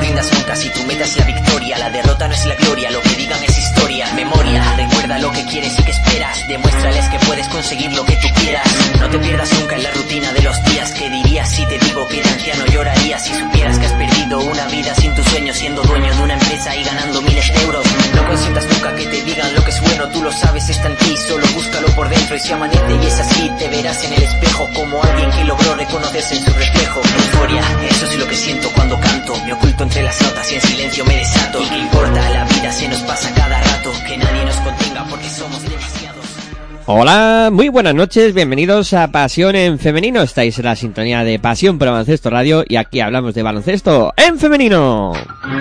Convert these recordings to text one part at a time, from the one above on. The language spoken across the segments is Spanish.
rindas nunca si tu meta es la victoria. La derrota no es la gloria, lo que digan es lo que quieres y que esperas. Demuéstrales que puedes conseguir lo que tú quieras. No te pierdas nunca en la rutina de los días. ¿Qué dirías si te digo que de anciano llorarías? Si supieras que has perdido una vida sin tu sueño, siendo dueño de una empresa y ganando miles de euros. No consientas nunca que te digan lo que es bueno, tú lo sabes, está en ti. Solo búscalo por dentro y si amanece y es así, te verás en el espejo como alguien que logró reconocerse en su reflejo. Euforia, eso es lo que siento cuando canto. Me oculto entre las notas y en silencio me desato. ¿Y qué importa? La vida se nos pasa cada rato. Que nadie nos contenga porque somos demasiados. Hola, muy buenas noches, bienvenidos a Pasión en Femenino. Estáis en la sintonía de Pasión por Baloncesto Radio y aquí hablamos de baloncesto en femenino.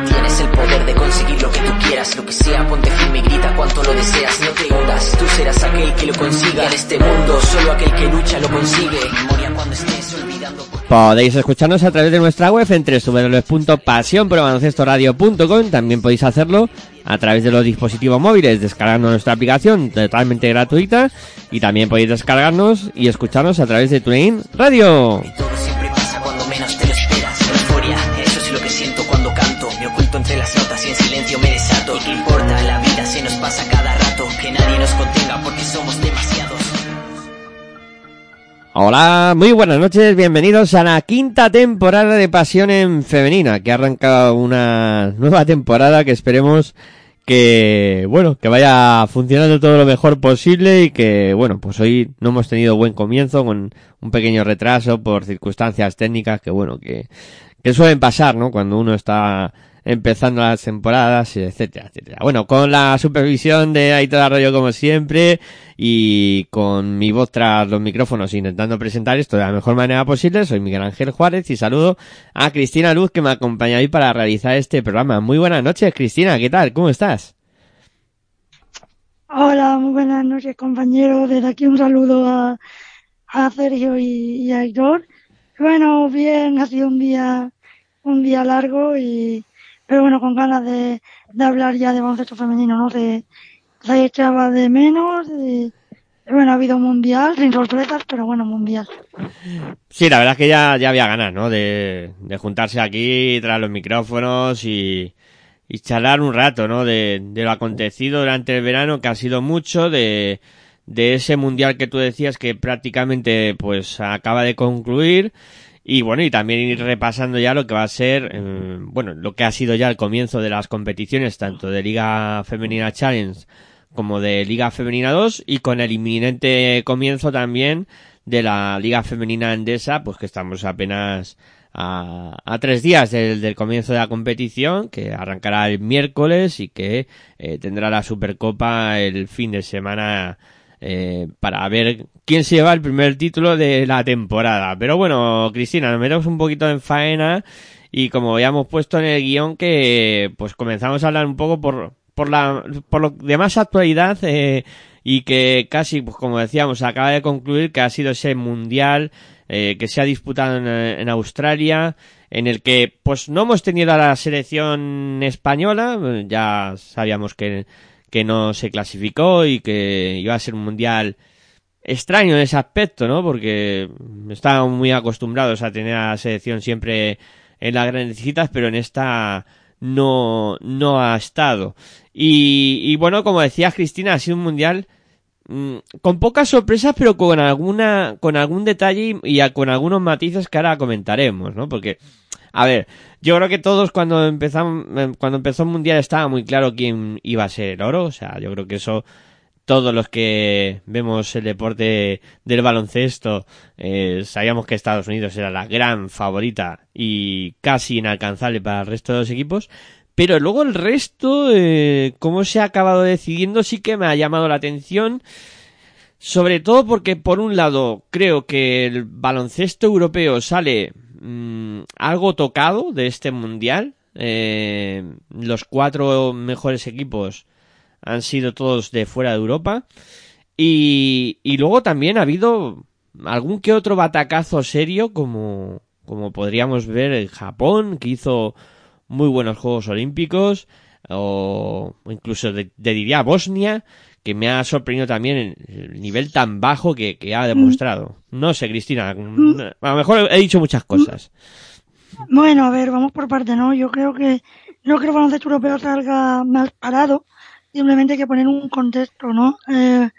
Tienes el poder de conseguir lo que tú quieras, lo que sea, ponte firme y grita cuanto lo deseas, no te hundas, tú serás aquel que lo consiga. En este mundo, solo aquel que lucha lo consigue. Memoria cuando estés olvidando. Podéis escucharnos a través de nuestra web en www.pasionprobaloncestoradio.com. También podéis hacerlo a través de los dispositivos móviles, descargando nuestra aplicación totalmente gratuita. Y también podéis descargarnos y escucharnos a través de TuneIn Radio. Hola, muy buenas noches, bienvenidos a la quinta temporada de Pasión en Femenina, que ha arrancado una nueva temporada que esperemos que, bueno, que vaya funcionando todo lo mejor posible y que, bueno, pues hoy no hemos tenido buen comienzo con un pequeño retraso por circunstancias técnicas que, bueno, que, que suelen pasar, ¿no? Cuando uno está empezando las temporadas, etcétera, etcétera. Bueno, con la supervisión de Aitor Arroyo como siempre y con mi voz tras los micrófonos intentando presentar esto de la mejor manera posible, soy Miguel Ángel Juárez y saludo a Cristina Luz que me acompaña hoy para realizar este programa. Muy buenas noches, Cristina, ¿qué tal? ¿Cómo estás? Hola, muy buenas noches, compañeros. Desde aquí un saludo a, a Sergio y, y a Aitor. Bueno, bien, ha sido un día, un día largo y, pero bueno, con ganas de, de hablar ya de baloncesto femenino, ¿no? Se, se echaba de menos y, bueno, ha habido mundial, sin sorpresas, pero bueno, mundial. Sí, la verdad es que ya, ya había ganas, ¿no? De, de juntarse aquí tras los micrófonos y, y charlar un rato, ¿no? De, de lo acontecido durante el verano, que ha sido mucho, de, de ese mundial que tú decías que prácticamente pues acaba de concluir y bueno, y también ir repasando ya lo que va a ser, eh, bueno, lo que ha sido ya el comienzo de las competiciones, tanto de Liga Femenina Challenge como de Liga Femenina 2 y con el inminente comienzo también de la Liga Femenina Endesa, pues que estamos apenas a, a tres días del, del comienzo de la competición, que arrancará el miércoles y que eh, tendrá la Supercopa el fin de semana eh, para ver quién se lleva el primer título de la temporada. Pero bueno, Cristina, nos metemos un poquito en faena y como ya hemos puesto en el guion que pues comenzamos a hablar un poco por, por la, por lo de más actualidad, eh, y que casi, pues como decíamos, acaba de concluir que ha sido ese mundial, eh, que se ha disputado en, en Australia, en el que pues no hemos tenido a la selección española, ya sabíamos que, que no se clasificó y que iba a ser un mundial extraño en ese aspecto, ¿no? Porque estábamos muy acostumbrados a tener a la selección siempre en las grandes citas, pero en esta no, no ha estado. Y, bueno, como decía Cristina, ha sido un mundial mm, con pocas sorpresas, pero con alguna, con algún detalle y, y con algunos matices que ahora comentaremos, ¿no? Porque, a ver, yo creo que todos cuando empezamos, cuando empezó el mundial estaba muy claro quién iba a ser el oro, o sea, yo creo que eso todos los que vemos el deporte del baloncesto eh, sabíamos que Estados Unidos era la gran favorita y casi inalcanzable para el resto de los equipos. Pero luego el resto, eh, cómo se ha acabado decidiendo, sí que me ha llamado la atención. Sobre todo porque, por un lado, creo que el baloncesto europeo sale mmm, algo tocado de este mundial. Eh, los cuatro mejores equipos han sido todos de fuera de Europa. Y, luego también ha habido algún que otro batacazo serio, como, como podríamos ver en Japón, que hizo muy buenos Juegos Olímpicos, o incluso diría Bosnia, que me ha sorprendido también el nivel tan bajo que, que ha demostrado. No sé, Cristina, a lo mejor he dicho muchas cosas. Bueno, a ver, vamos por parte, ¿no? Yo creo que no creo que el baloncesto europeo salga mal parado, simplemente hay que poner un contexto, ¿no? Eh,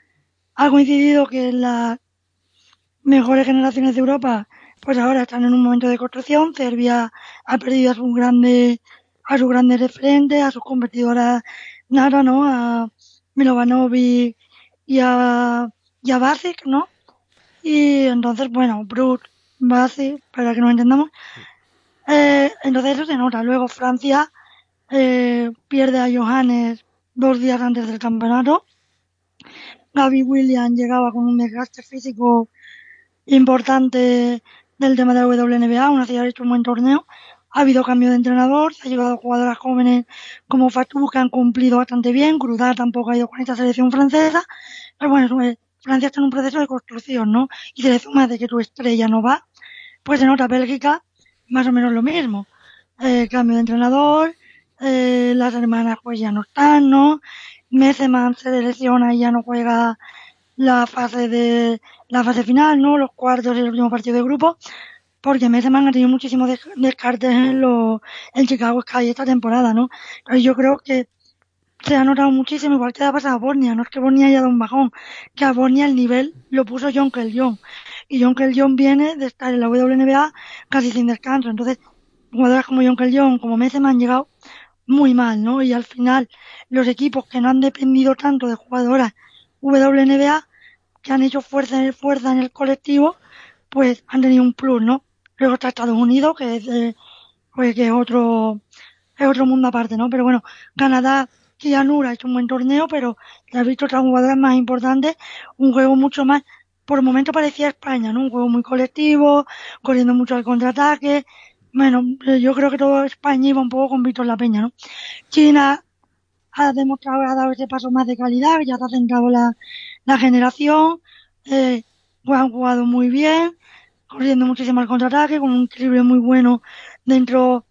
ha coincidido que las mejores generaciones de Europa, pues ahora están en un momento de construcción. Serbia ha perdido a sus grandes, a sus grandes referentes, a sus competidoras Nara, ¿no? A Milovanovic y a, y a ¿no? Y entonces, bueno, Brut, Basic, para que nos entendamos. Eh, entonces eso se nota. Luego Francia eh, pierde a Johannes dos días antes del campeonato. Gaby Williams llegaba con un desgaste físico importante del tema de la WNBA, aún así ha hecho un buen torneo. Ha habido cambio de entrenador, se ha llegado jugadoras jóvenes como Fatou que han cumplido bastante bien, Grudá tampoco ha ido con esta selección francesa, pero bueno, eh, Francia está en un proceso de construcción, ¿no? Y se le suma de que tu estrella no va, pues se nota Bélgica más o menos lo mismo. Eh, cambio de entrenador, eh, las hermanas pues ya no están, ¿no? Messeman se lesiona y ya no juega la fase de la fase final, ¿no? Los cuartos y el último partido de grupo, porque Messeman ha tenido muchísimos descartes en los en Chicago Sky esta temporada, ¿no? Yo creo que se ha notado muchísimo, igual que ha pasado a Bornia, no es que Bornia haya dado un bajón, que a Bornia el nivel lo puso John Keljon, y John Keljon viene de estar en la WNBA casi sin descanso, entonces jugadores como John Keljon, como Messeman han llegado muy mal, ¿no? Y al final los equipos que no han dependido tanto de jugadoras WNBA, que han hecho fuerza en el, fuerza en el colectivo, pues han tenido un plus, ¿no? Luego está Estados Unidos, que es, eh, que es otro, es otro mundo aparte, ¿no? Pero bueno, Canadá, Kianura ha hecho un buen torneo, pero ya has visto otras jugadoras más importantes, un juego mucho más, por momento parecía España, ¿no? Un juego muy colectivo, corriendo mucho al contraataque. Bueno, yo creo que todo España iba un poco con Víctor La Peña, ¿no? China ha demostrado, ha dado ese paso más de calidad, ya se ha centrado la, la generación, eh, pues han jugado muy bien, corriendo muchísimo al contraataque, con un equilibrio muy bueno dentro,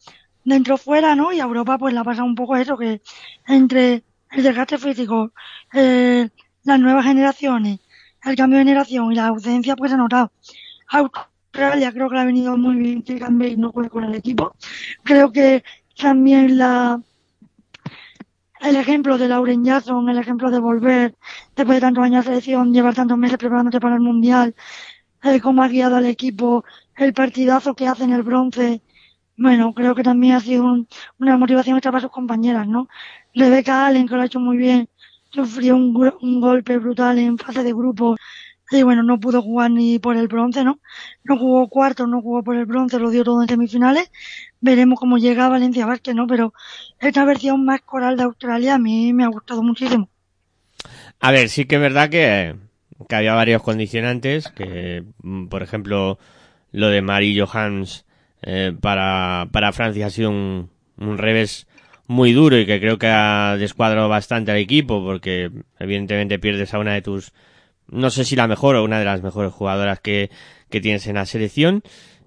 dentro fuera, ¿no? Y a Europa pues la pasa un poco eso, que entre el desgaste físico, eh, las nuevas generaciones, el cambio de generación y la ausencia pues se ha notado. Australia creo que le ha venido muy bien que Gambey no juegue con el equipo. Creo que también la, el ejemplo de Lauren Jackson, el ejemplo de volver después de tantos años de selección, llevar tantos meses preparándote para el mundial, eh, cómo ha guiado al equipo, el partidazo que hace en el bronce, bueno, creo que también ha sido un, una motivación extra para sus compañeras, ¿no? Rebecca Allen, que lo ha hecho muy bien, sufrió un, un golpe brutal en fase de grupo y bueno, no pudo jugar ni por el bronce, ¿no? No jugó cuarto, no jugó por el bronce, lo dio todo en semifinales. Veremos cómo llega Valencia Vázquez, ¿no? Pero esta versión más coral de Australia a mí me ha gustado muchísimo. A ver, sí que es verdad que, que había varios condicionantes, que por ejemplo lo de Mari Johans eh, para, para Francia ha sido un, un revés muy duro y que creo que ha descuadrado bastante al equipo porque evidentemente pierdes a una de tus no sé si la mejor o una de las mejores jugadoras que, que tienes en la selección.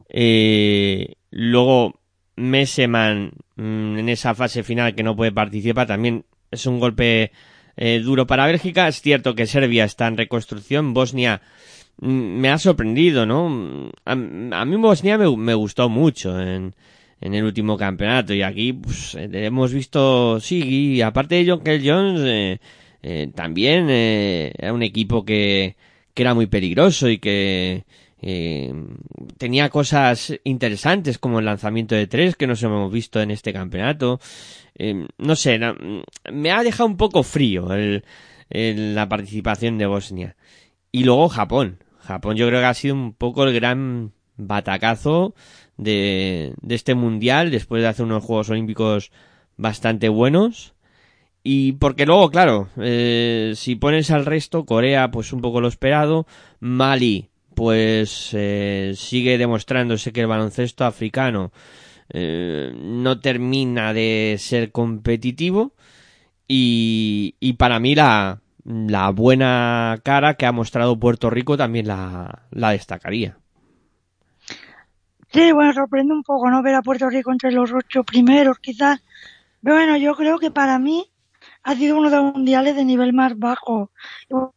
Eh, luego, Messeman mmm, en esa fase final que no puede participar también es un golpe eh, duro para Bélgica. Es cierto que Serbia está en reconstrucción. Bosnia mmm, me ha sorprendido, ¿no? A, mí Bosnia me, me, gustó mucho en, en el último campeonato. Y aquí pues, hemos visto, sí, y aparte de John Jones, eh, eh, también eh, era un equipo que, que era muy peligroso y que eh, tenía cosas interesantes como el lanzamiento de tres que nos hemos visto en este campeonato. Eh, no sé, me ha dejado un poco frío el- la participación de Bosnia. Y luego Japón. Japón yo creo que ha sido un poco el gran batacazo de, de este mundial después de hacer unos Juegos Olímpicos bastante buenos. Y porque luego, claro, eh, si pones al resto, Corea, pues un poco lo esperado, Mali, pues eh, sigue demostrándose que el baloncesto africano eh, no termina de ser competitivo y, y para mí la, la buena cara que ha mostrado Puerto Rico también la, la destacaría. Sí, bueno, sorprende un poco no ver a Puerto Rico entre los ocho primeros, quizás. Pero bueno, yo creo que para mí ha sido uno de los mundiales de nivel más bajo. Yo,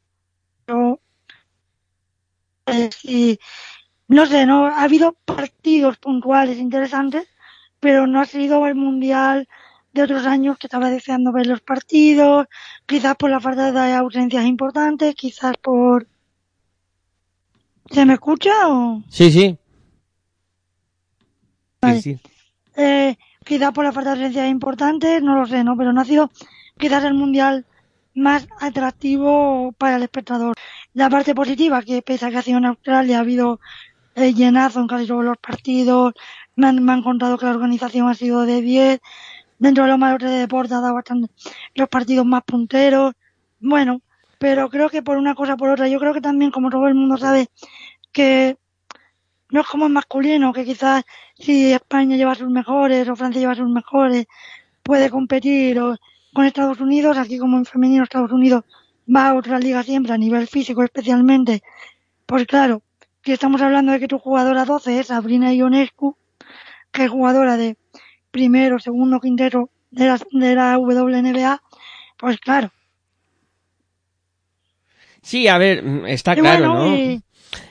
eh, no sé, no ha habido partidos puntuales interesantes, pero no ha sido el mundial de otros años que estaba deseando ver los partidos, quizás por la falta de ausencias importantes, quizás por... ¿Se me escucha o...? Sí, sí. Vale. Sí, sí. Eh, quizás por la falta de ausencias importantes, no lo sé, ¿no? Pero no ha sido quizás el mundial más atractivo para el espectador. La parte positiva, que pese a que ha sido en Australia, ha habido eh, llenazo en casi todos los partidos, me han, me han contado que la organización ha sido de 10, dentro de los malos de deporte ha dado bastante los partidos más punteros, bueno, pero creo que por una cosa por otra, yo creo que también como todo el mundo sabe que no es como en masculino, que quizás si España lleva sus mejores o Francia lleva sus mejores, puede competir o con Estados Unidos, aquí como en femenino Estados Unidos va a otra liga siempre, a nivel físico especialmente. Pues claro, si estamos hablando de que tu jugadora 12 es Sabrina Ionescu, que es jugadora de primero, segundo, quinteto de la, de la WNBA, pues claro. Sí, a ver, mm, está Y claro, bueno, ¿no? y-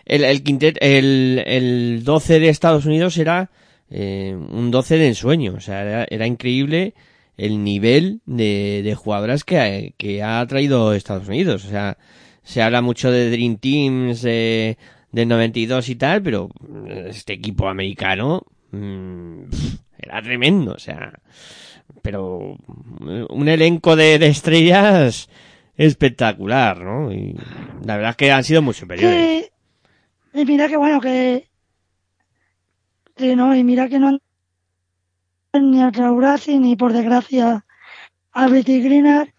El, el, quintet, el, el 12 de Estados Unidos era eh, un 12 de ensueño. O sea, era, era increíble el nivel de, de jugadoras que, que ha traído Estados Unidos. O sea, se habla mucho de Dream Teams de, del 92 y tal, pero este equipo americano mm, era tremendo. O sea, pero un elenco de, estrellas espectacular, ¿no? Y la verdad es que han sido muy superiores. Y mira que bueno que sí, no, y mira que no han ni a Traurasi ni por desgracia a Betty Greener.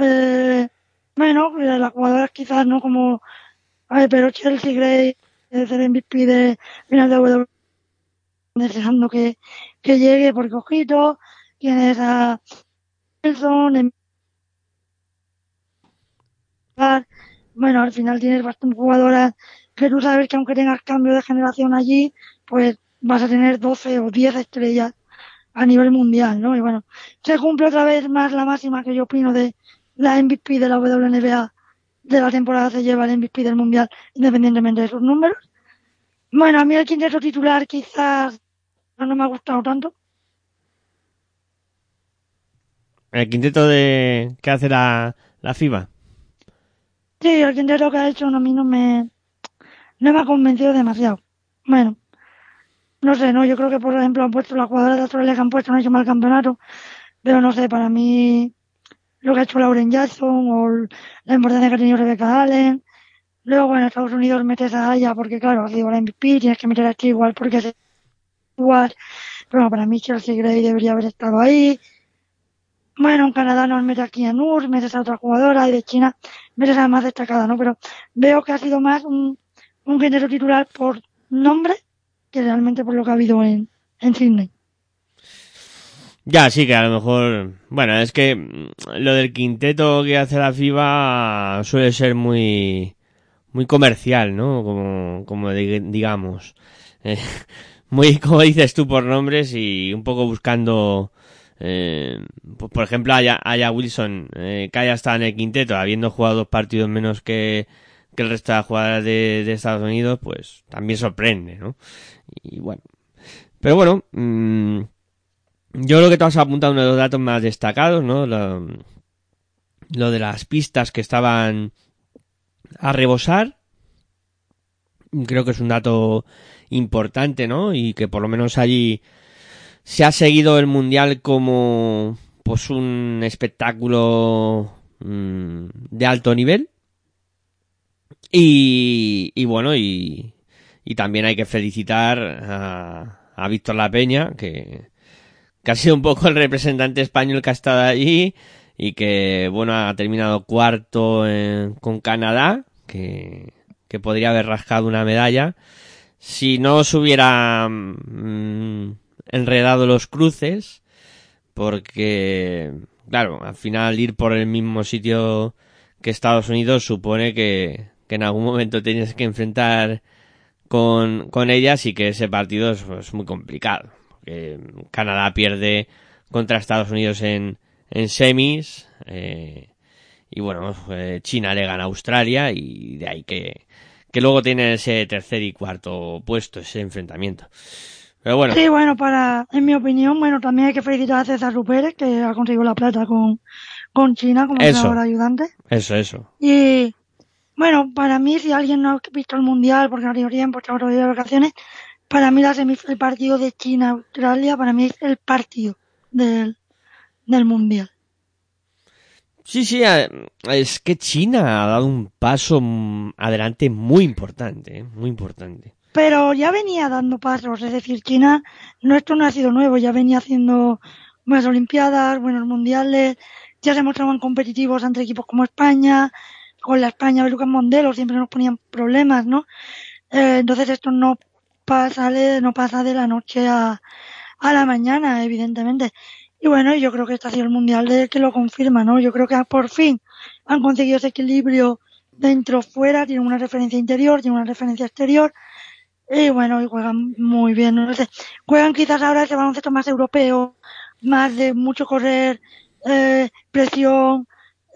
Eh, bueno, las jugadoras quizás no como a ver, pero Chelsea Gray el MVP de final de W deseando que, que llegue porque ojito, tienes a Wilson, en- bueno, al final tienes bastantes jugadoras que tú sabes que aunque tengas cambio de generación allí, pues vas a tener 12 o 10 estrellas a nivel mundial, ¿no? Y bueno, se cumple otra vez más la máxima que yo opino de la MVP de la WNBA de la temporada se lleva el MVP del mundial independientemente de sus números. Bueno, a mí el quinteto titular quizás no me ha gustado tanto. El quinteto de que hace la, la FIBA. Sí, el quinteto que ha hecho a mí no me, no me ha convencido demasiado. Bueno, no sé, no, yo creo que por ejemplo han puesto las jugadoras de Australia que han puesto no han hecho mal campeonato, pero no sé, para mí lo que ha hecho Lauren Jackson o la importancia que ha tenido Rebecca Allen. Luego, bueno, Estados Unidos metes a Aya porque claro, ha sido la MVP, tienes que meter a igual porque es Pero bueno, para mí Chelsea Gray debería haber estado ahí. Bueno, en Canadá nos mete aquí a Nur, metes a otra jugadora y de China metes a la más destacada, ¿no? Pero veo que ha sido más un, género titular por nombre que realmente por lo que ha habido en, en Sydney. Ya, sí que a lo mejor... Bueno, es que lo del quinteto que hace la FIBA suele ser muy muy comercial, ¿no? Como, como di- digamos. Eh, muy, como dices tú, por nombres y un poco buscando... Pues, por ejemplo, Aya, Aya Wilson, eh, que haya estado en el quinteto, habiendo jugado dos partidos menos que, que el resto de jugadoras de, de Estados Unidos, pues también sorprende, ¿no? Y bueno, Pero bueno, mm, yo creo que tú has apuntado uno de los datos más destacados, ¿no? Lo de las pistas que estaban a rebosar. Creo que es un dato importante, ¿no? Y que por lo menos allí se ha seguido el mundial como pues un espectáculo mm, de alto nivel. Y, y bueno, y, y también hay que felicitar a, a Víctor La Peña, que, que ha sido un poco el representante español que ha estado allí y que, bueno, ha terminado cuarto en, con Canadá, que, que podría haber rascado una medalla. Si no se hubiera mm, enredado los cruces, porque, claro, al final ir por el mismo sitio que Estados Unidos supone que, que en algún momento tienes que enfrentar con, con ellas y que ese partido es, muy complicado. Porque Canadá pierde contra Estados Unidos en, en semis, eh, y bueno, eh, China le gana a Australia y de ahí que, que luego tiene ese tercer y cuarto puesto, ese enfrentamiento. Pero bueno. Sí, bueno, para, en mi opinión, bueno, también hay que felicitar a César Rupérez, que ha conseguido la plata con, con China como ayudante. Eso, eso. Y, bueno, para mí, si alguien no ha visto el Mundial, porque no ha tenido tiempo, está otro día de vacaciones, para mí la el partido de China-Australia, para mí es el partido del, del Mundial. Sí, sí, es que China ha dado un paso adelante muy importante, eh, muy importante. Pero ya venía dando pasos, es decir, China, no esto no ha sido nuevo, ya venía haciendo buenas Olimpiadas, buenos Mundiales, ya se mostraban competitivos ante equipos como España, con la España de Lucas Mondelo siempre nos ponían problemas, ¿no? Eh, entonces esto no pasa no pasa de la noche a, a la mañana, evidentemente. Y bueno, yo creo que este ha sido el mundial de que lo confirma, ¿no? Yo creo que por fin han conseguido ese equilibrio dentro-fuera, tienen una referencia interior, tienen una referencia exterior, y bueno, y juegan muy bien, no sé. Juegan quizás ahora ese baloncesto más europeo, más de mucho correr, eh, presión,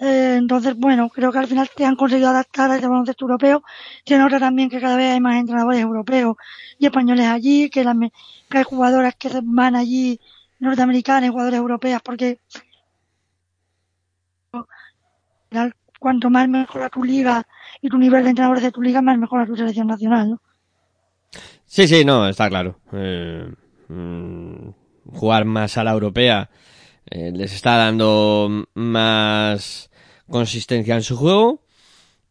eh, entonces, bueno, creo que al final se han conseguido adaptar a ese baloncesto europeo. Se nota también que cada vez hay más entrenadores europeos y españoles allí, que, la, que hay jugadoras que se van allí, norteamericanas y jugadoras europeas, porque cuanto más mejora tu liga y tu nivel de entrenadores de tu liga, más mejora tu selección nacional. Sí, sí, no, está claro. Eh, mm, jugar más a la europea eh, les está dando más consistencia en su juego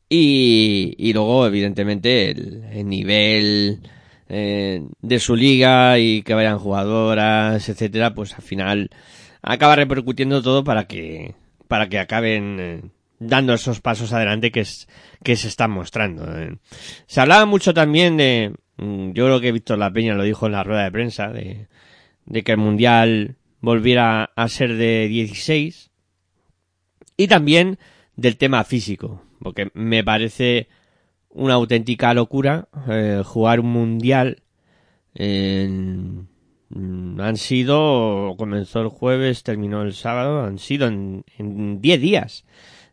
y, y luego evidentemente el, el nivel eh, de su liga y que vayan jugadoras etcétera pues al final acaba repercutiendo todo para que para que acaben eh, dando esos pasos adelante que es que se están mostrando eh. se hablaba mucho también de mm, yo creo que Víctor La Peña lo dijo en la rueda de prensa de, de que el mundial volviera a ser de 16 y también del tema físico, porque me parece una auténtica locura eh, jugar un mundial. En, mm, han sido, comenzó el jueves, terminó el sábado, han sido en, en 10 días.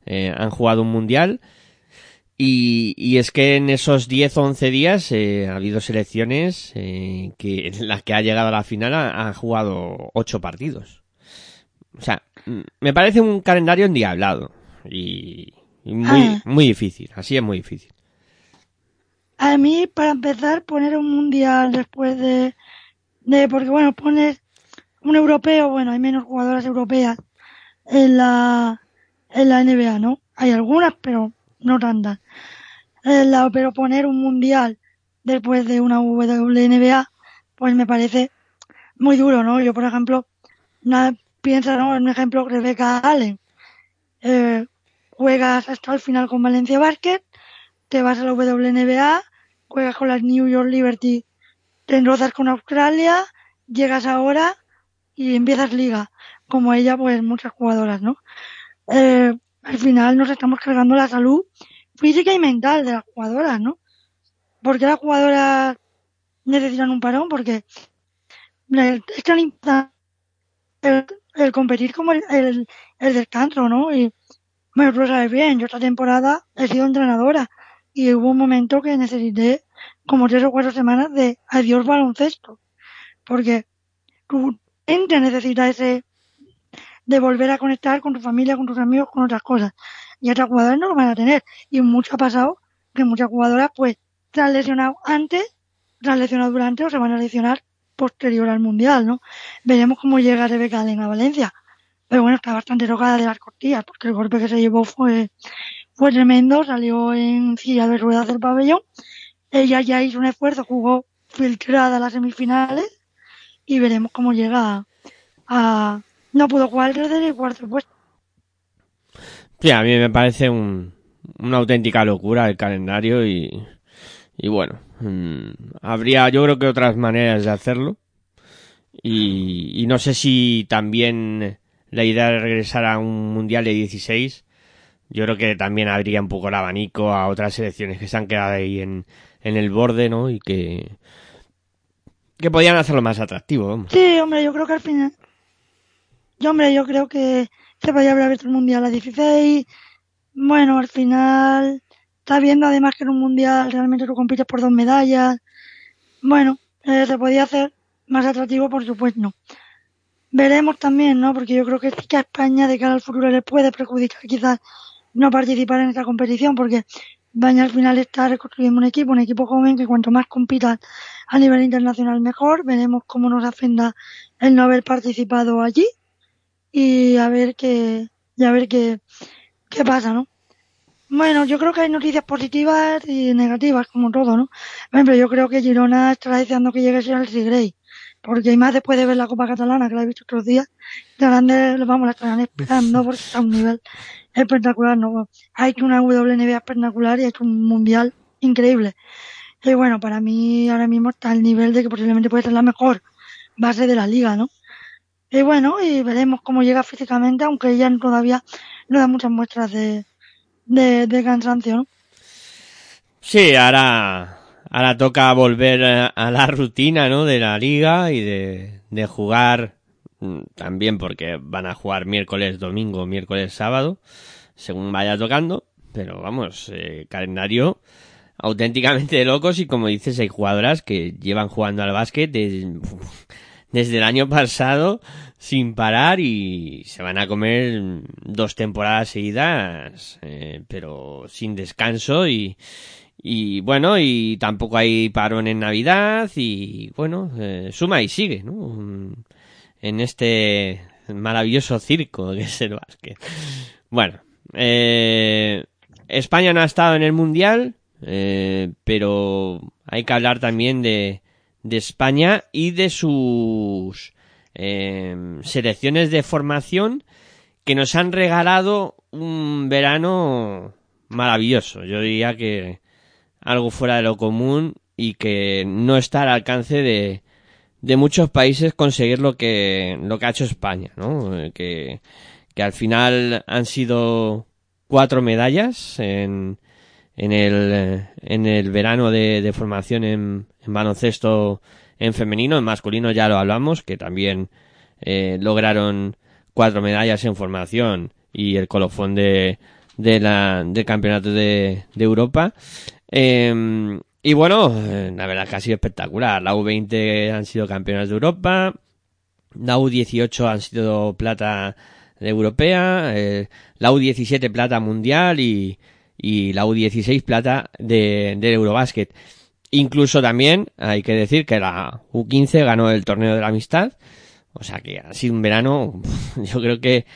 Eh, han jugado un mundial y, y, es que en esos 10 o 11 días eh, ha habido selecciones eh, que en las que ha llegado a la final ha, ha jugado 8 partidos. O sea, mm, me parece un calendario endiablado y, y muy, Ah. muy difícil. Así es muy difícil. A mí, para empezar, poner un mundial después de, de porque bueno, pones un europeo, bueno, hay menos jugadoras europeas en la, en la NBA, ¿no? Hay algunas, pero no tantas. En la- pero poner un mundial después de una WNBA, pues me parece muy duro, ¿no? Yo, por ejemplo, nada, piensa, ¿no? En un ejemplo, Rebecca Allen. Eh, juegas hasta el final con Valencia Basket, te vas a la WNBA, juegas con las New York Liberty, te enrozas con Australia, llegas ahora y empiezas liga. Como ella, pues muchas jugadoras, ¿no? Eh, al final nos estamos cargando la salud física y mental de las jugadoras, ¿no? ¿Por qué las jugadoras necesitan un parón? Porque es tan importante el, competir como el, el, el descanso, ¿no? Y tú lo sabes bien, yo esta temporada he sido entrenadora y hubo un momento que necesité como tres o cuatro semanas de adiós baloncesto. porque tu ente necesita ese de volver a conectar con tu familia, con tus amigos, con otras cosas. Y otras jugadoras no lo van a tener. Y mucho ha pasado que muchas jugadoras pues se han lesionado antes, se han lesionado durante o se van a lesionar posterior al Mundial, ¿no? Veremos cómo llega Rebeca Allen a Valencia. Pero bueno, está bastante tocada de las costillas, porque el golpe que se llevó fue, fue tremendo, salió en silla de ruedas del pabellón. Ella ya hizo un esfuerzo, jugó filtrada a las semifinales y veremos cómo llega a... No pudo jugar el tercer y cuarto puesto. Sí, a mí me parece un, una auténtica locura el calendario y, y bueno, mmm, habría yo creo que otras maneras de hacerlo y, y, no sé si también la idea de regresar a un mundial de 16 yo creo que también abriría un poco el abanico a otras selecciones que se han quedado ahí en, en el borde, ¿no? Y que que podían hacerlo más atractivo. Vamos. Sí, hombre, yo creo que al final yo, hombre, yo creo que se podía haber abierto el mundial a 16 bueno, al final está viendo además que en un mundial realmente tú compites por dos medallas. Bueno, eh, se podía hacer más atractivo, por supuesto. Veremos también, ¿no? Porque yo creo que sí que a España de cara al futuro le puede perjudicar quizás no participar en esta competición, porque España al final está reconstruyendo un equipo, un equipo joven que cuanto más compita a nivel internacional mejor. Veremos cómo nos afecta el no haber participado allí y a ver qué, y a ver qué, qué pasa, ¿no? Bueno, yo creo que hay noticias positivas y negativas, como todo, ¿no? Por ejemplo, yo creo que Girona está deseando que llegue el Sigrey, porque más después de ver la Copa Catalana, que la he visto otros días, estarán de, vamos, la estarán esperando porque está a un nivel espectacular, ¿no? Hay que una WNBA espectacular y hay que un mundial increíble. Y bueno, para mí ahora mismo está al nivel de que posiblemente puede ser la mejor base de la liga, ¿no? Y bueno, y veremos cómo llega físicamente, aunque ella todavía no da muchas muestras de, de, de cansancio, ¿no? Sí, ahora, ahora toca volver a la rutina, ¿no? De la liga y de, de jugar también porque van a jugar miércoles, domingo, miércoles, sábado, según vaya tocando, pero vamos, eh, calendario auténticamente de locos y como dices, hay jugadoras que llevan jugando al básquet de, desde el año pasado sin parar y se van a comer dos temporadas seguidas, eh, pero sin descanso y, y bueno, y tampoco hay parón en Navidad y bueno, eh, suma y sigue, ¿no? En este maravilloso circo que es el básquet. Bueno, eh, España no ha estado en el Mundial, eh, pero hay que hablar también de, de España y de sus eh, selecciones de formación que nos han regalado un verano maravilloso. Yo diría que algo fuera de lo común y que no está al alcance de, de muchos países conseguir lo que, lo que ha hecho España, ¿no? Que, que al final han sido cuatro medallas en, en el, en el verano de, de formación en, en, baloncesto en femenino, en masculino ya lo hablamos, que también eh, lograron cuatro medallas en formación y el colofón de, de la, del campeonato de, de Europa. Eh, y bueno, eh, la verdad que ha sido espectacular. La U20 han sido campeonas de Europa, la U18 han sido plata europea, eh, la U17 plata mundial y, y la U16 plata de, del Eurobasket. Incluso también hay que decir que la U15 ganó el torneo de la amistad. O sea que ha sido un verano, yo creo que,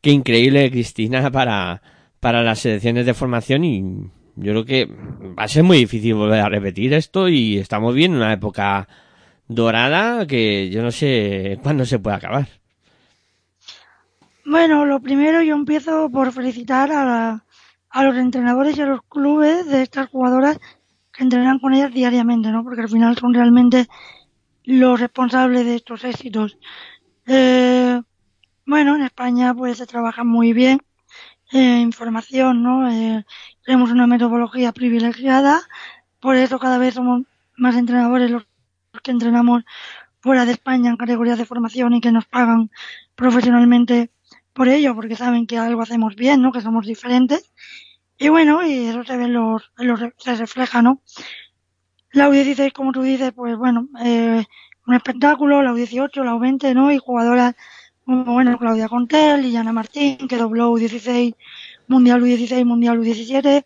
que increíble, Cristina, para, para las selecciones de formación y yo creo que va a ser muy difícil volver a repetir esto y estamos bien en una época dorada que yo no sé cuándo se puede acabar. Bueno, lo primero yo empiezo por felicitar a la, a los entrenadores y a los clubes de estas jugadoras que entrenan con ellas diariamente, ¿no? Porque al final son realmente los responsables de estos éxitos. Eh, bueno, en España pues se trabaja muy bien eh, información, ¿no? Eh, tenemos una metodología privilegiada, por eso cada vez somos más entrenadores los que entrenamos fuera de España en categorías de formación y que nos pagan profesionalmente por ello, porque saben que algo hacemos bien, ¿no? Que somos diferentes y bueno, y eso se ve los, los se refleja, ¿no? La U16, como tú dices, pues bueno, eh, un espectáculo, la U18, la U20, ¿no? Y jugadoras como, bueno, Claudia Contel, Liliana Martín, que dobló U16, Mundial U16, Mundial U17.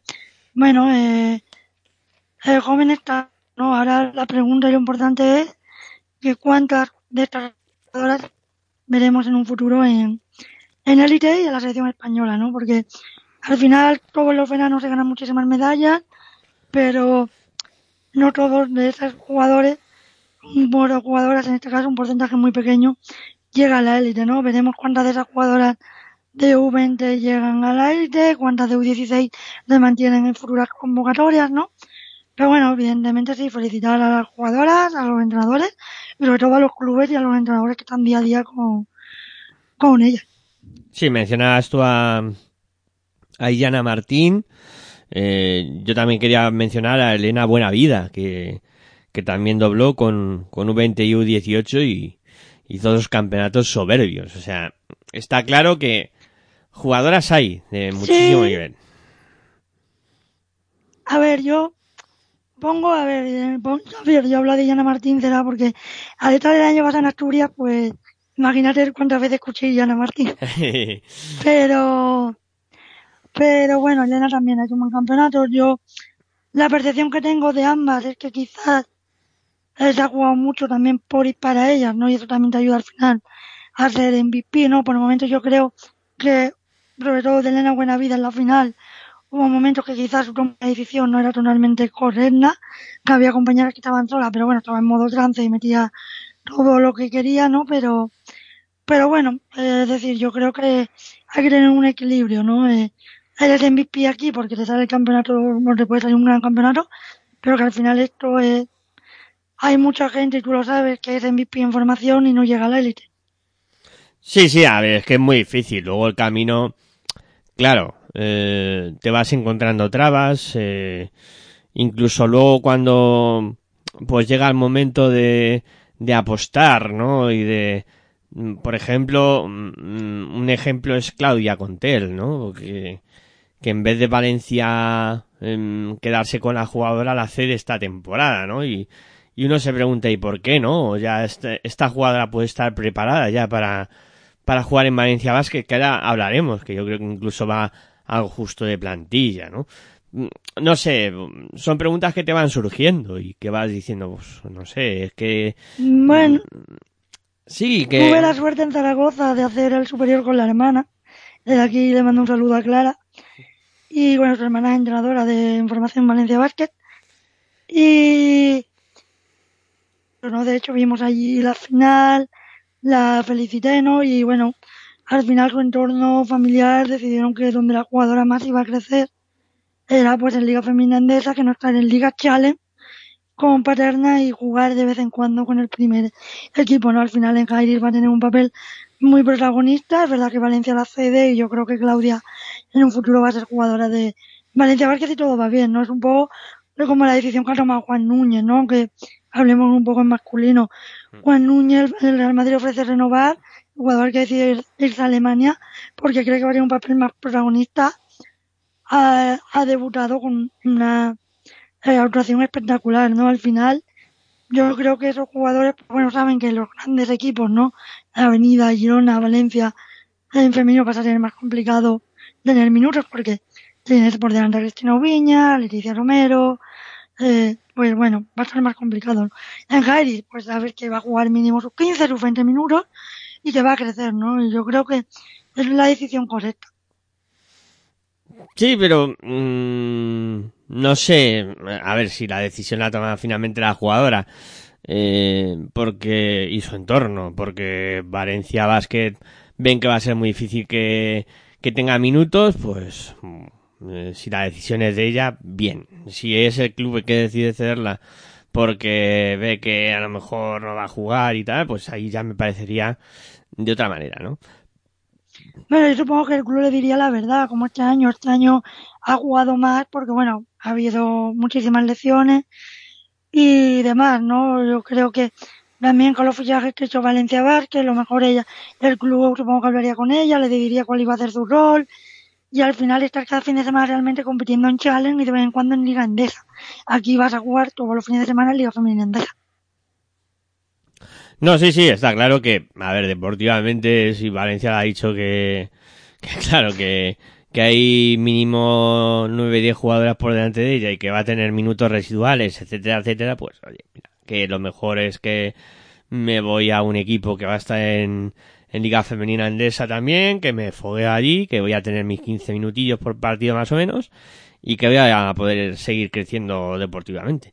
Bueno, eh, el joven está, ¿no? Ahora la pregunta y lo importante es que cuántas de estas jugadoras veremos en un futuro en, en élite y en la selección española, ¿no? Porque al final todos los veranos se ganan muchísimas medallas, pero no todos de esos jugadores, bueno, jugadoras en este caso, un porcentaje muy pequeño, llega a la élite, ¿no? Veremos cuántas de esas jugadoras de U20 llegan a la élite, cuántas de U16 se mantienen en futuras convocatorias, ¿no? Pero bueno, evidentemente sí, felicitar a las jugadoras, a los entrenadores, y sobre todo a los clubes y a los entrenadores que están día a día con, con ellas. Sí, mencionabas tú a, a Iyana Martín. Eh, yo también quería mencionar a Elena Buenavida, que, que también dobló con, con U20 y U18 y hizo dos campeonatos soberbios. O sea, está claro que jugadoras hay de muchísimo Sí. nivel. A ver, yo pongo, a ver, eh, pon- a ver, yo hablo de Llana Martín, será porque al estar el año pasado en Asturias, pues imagínate cuántas veces escuché Llana Martín. Pero, pero bueno, Elena también ha hecho un buen campeonato. Yo, la percepción que tengo de ambas es que quizás se ha jugado mucho también por y para ellas, ¿no? Y eso también te ayuda al final a ser MVP, ¿no? Por el momento yo creo que, todo de Elena Buenavida en la final, hubo momentos que quizás de decisión no era totalmente correcta, que había compañeras que estaban solas, pero bueno, estaba en modo trance y metía todo lo que quería, ¿no? Pero, pero bueno, eh, es decir, yo creo que hay que tener un equilibrio, ¿no? Eh, eres MVP aquí porque te sale el campeonato, no te puede salir un gran campeonato, pero que al final esto es, hay mucha gente, y tú lo sabes, que es MVP en formación y no llega a la élite. Sí, sí, a ver, es que es muy difícil. Luego el camino, claro, eh, te vas encontrando trabas, eh, incluso luego cuando pues llega el momento de, de apostar, ¿no? Y de, mm, por ejemplo, mm, un ejemplo es Claudia Contel, ¿no? Que, en vez de Valencia em, quedarse con la jugadora la cede esta temporada, ¿no? Y, y uno se pregunta, ¿y por qué no? Ya este- esta jugadora puede estar preparada ya para, para jugar en Valencia Basket, que ahora hablaremos, que yo creo que incluso va algo justo de plantilla, ¿no? Mm, No sé, son preguntas que te van surgiendo y que vas diciendo, pues, no sé, es que Bueno, sí, tuve la que suerte en Zaragoza de hacer el superior con la hermana. Desde aquí le mando un saludo a Clara. Y bueno, su hermana es entrenadora de Información Valencia Basket. Y bueno, de hecho vimos allí la final, la felicité, ¿no? Y bueno, al final su entorno familiar decidieron que donde la jugadora más iba a crecer era pues en Liga Femenina Endesa, que no estar en Liga Challenge con Paterna y jugar de vez en cuando con el primer equipo, ¿no? Al final en Jairis va a tener un papel muy protagonista, es verdad que Valencia la cede y yo creo que Claudia en un futuro va a ser jugadora de Valencia Vázquez y todo va bien, ¿no? Es un poco como la decisión que ha tomado Juan Núñez, ¿no? Que hablemos un poco en masculino. Juan Núñez, el Real Madrid ofrece renovar, el jugador que decide irse a Alemania porque cree que va a tener un papel más protagonista. Ha, ha debutado con una eh, actuación espectacular, ¿no? Al final, yo creo que esos jugadores, pues, bueno, saben que los grandes equipos, ¿no? Avenida, Girona, Valencia, en femenino pasa a ser más complicado tener minutos porque tienes por delante a Cristina Ubiña, Leticia Romero, eh, pues bueno, va a estar más complicado. En Jairis, pues sabes que va a jugar mínimo sus 15, sus 20 minutos y te va a crecer, ¿no? Y yo creo que es la decisión correcta. sí, pero mm, no sé, a ver si la decisión la toma finalmente la jugadora. Eh, porque y su entorno porque Valencia Basket ven que va a ser muy difícil que, que tenga minutos pues eh, si la decisión es de ella bien si es el club el que decide cederla porque ve que a lo mejor no va a jugar y tal pues ahí ya me parecería de otra manera no Bueno, yo supongo que el club le diría la verdad, como este año, este año ha jugado más porque, bueno, ha habido muchísimas lesiones y demás, ¿no? Yo creo que también con los fichajes que hecho Valencia Vázquez, lo mejor ella, el club supongo que hablaría con ella, le diría cuál iba a ser su rol y al final estar cada fin de semana realmente compitiendo en Challenge y de vez en cuando en Liga Endesa. Aquí vas a jugar todos los fines de semana en Liga Femenina Endesa. No, sí, sí, está claro que, a ver, deportivamente, si Valencia ha dicho que, que claro, que, que hay mínimo 9 10 jugadoras por delante de ella y que va a tener minutos residuales, etcétera, etcétera, pues oye, mira, que lo mejor es que me voy a un equipo que va a estar en, en Liga Femenina Andesa también, que me fogueo allí, que voy a tener mis 15 minutillos por partido más o menos y que voy a poder seguir creciendo deportivamente.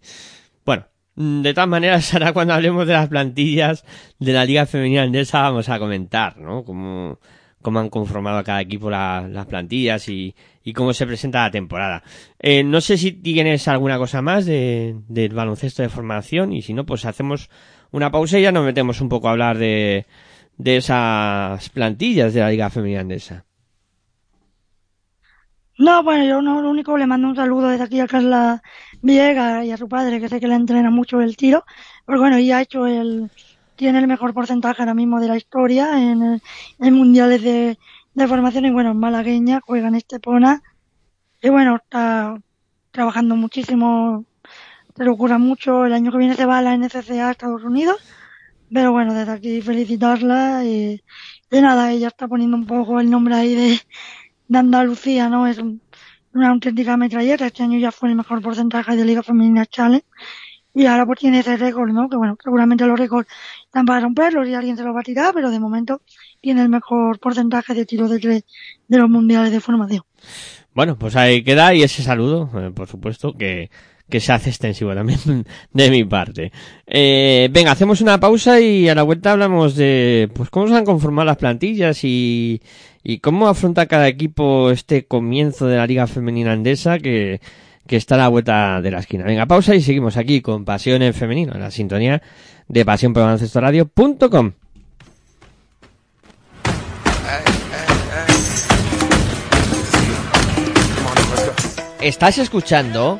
Bueno, de todas maneras, ahora cuando hablemos de las plantillas de la Liga Femenina Andesa vamos a comentar, ¿no? Cómo, cómo han conformado a cada equipo la, las plantillas y, y cómo se presenta la temporada. Eh, no sé si tienes alguna cosa más de, del baloncesto de formación y si no, pues hacemos una pausa y ya nos metemos un poco a hablar de, de esas plantillas de la Liga Femenina Andesa. No, bueno, yo no, lo único le mando un saludo desde aquí a Carla Viega y a su padre, que sé que le entrena mucho el tiro, porque bueno, ya ha hecho el, tiene el mejor porcentaje ahora mismo de la historia en, en mundiales de, de formación y bueno, malagueña, juega en Estepona y bueno, está trabajando muchísimo, se le ocurra mucho, el año que viene se va a la NCCA a Estados Unidos, pero bueno, desde aquí felicitarla y, y nada, ella está poniendo un poco el nombre ahí de, de Andalucía, ¿no? Es un, una auténtica metralleta. Este año ya fue el mejor porcentaje de Liga Femenina Challenge. Y ahora pues tiene ese récord, ¿no? Que bueno, seguramente los récords están para romperlos y alguien se los tirar, pero de momento tiene el mejor porcentaje de tiro de tres de los mundiales de formación. Bueno, pues ahí queda y ese saludo, eh, por supuesto, que, que se hace extensivo también de mi parte. Eh, venga, hacemos una pausa y a la vuelta hablamos de pues cómo se han conformado las plantillas y, y cómo afronta cada equipo este comienzo de la Liga Femenina Andesa que, está a la vuelta de la esquina. Venga, pausa y seguimos aquí con Pasión en Femenino, en la sintonía de Pasión por. Estás escuchando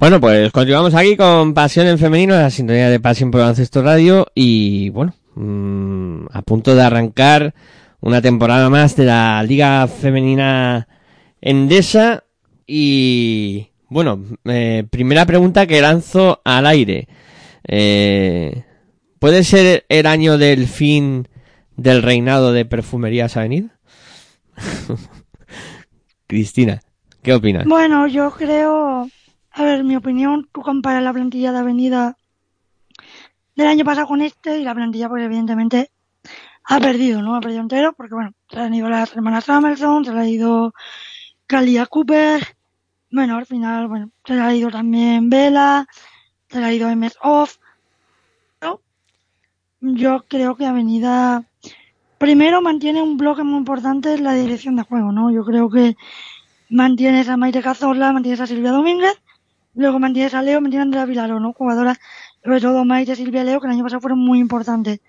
Bueno, pues continuamos aquí con Pasión en Femenino, la sintonía de Pasión por Baloncesto Radio y bueno, mm, a punto de arrancar una temporada más de la Liga Femenina Endesa y bueno, eh, primera pregunta que lanzo al aire. Eh, ¿Puede ser el año del fin del reinado de Perfumerías Avenida? Cristina, ¿qué opinas? Bueno, yo creo, a ver, mi opinión, tú comparas la plantilla de Avenida del año pasado con este y la plantilla, pues evidentemente ha perdido, ¿no? Ha perdido entero porque, bueno, se han ido las hermanas Samuelson, se le ha ido Kalia Cooper, bueno, al final, bueno, se le ha ido también Vela, se le ha ido MS Off, pero yo creo que Avenida primero mantiene un bloque muy importante en la dirección de juego, ¿no? Yo creo que mantienes a Maite Cazorla, mantienes a Silvia Domínguez, luego mantienes a Leo, mantienes a Andrea Vilaro, ¿no? Jugadoras, sobre todo Maite, Silvia Leo, que el año pasado fueron muy importantes.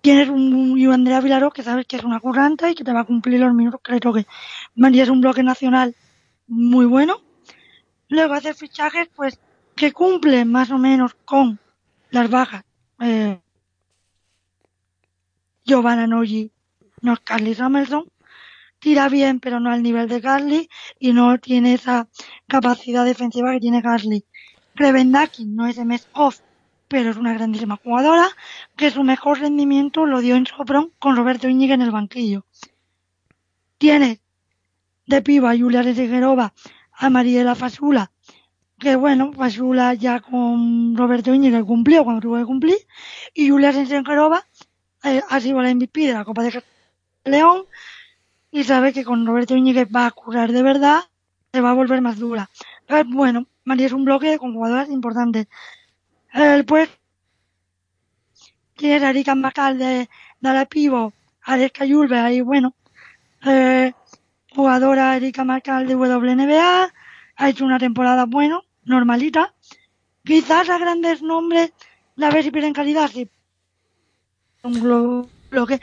Tienes un, un Andrea Vilaro que sabes que es una curranta y que te va a cumplir los minutos que le toque. Mantienes un bloque nacional muy bueno. Luego haces fichajes, pues, que cumplen más o menos con las bajas. Eh, Giovanna Noggi no Carly Samuelson. Tira bien, pero no al nivel de Carly y no tiene esa capacidad defensiva que tiene Carly. Krevendaki no es MS off, pero es una grandísima jugadora que su mejor rendimiento lo dio en Sopron con Roberto Íñigue en el banquillo. Tiene de piba a Julia Resegerova, a Mariela Fasula, que bueno, Fasula ya con Roberto Íñigue cumplió cuando tuvo que cumplir, y Julia Resegerova eh, ha sido la MVP de la Copa de León y sabe que con Roberto Íñigue va a curar de verdad, se va a volver más dura. Pero, bueno, María es un bloque con jugadoras importantes. El pues tiene Erika Macal de, de la Pivo, Aleska Yulbe, ahí bueno, eh, jugadora Erika Macal de WNBA, ha hecho una temporada bueno, normalita. Quizás a grandes nombres la ver si pierden calidad, sí. Un bloque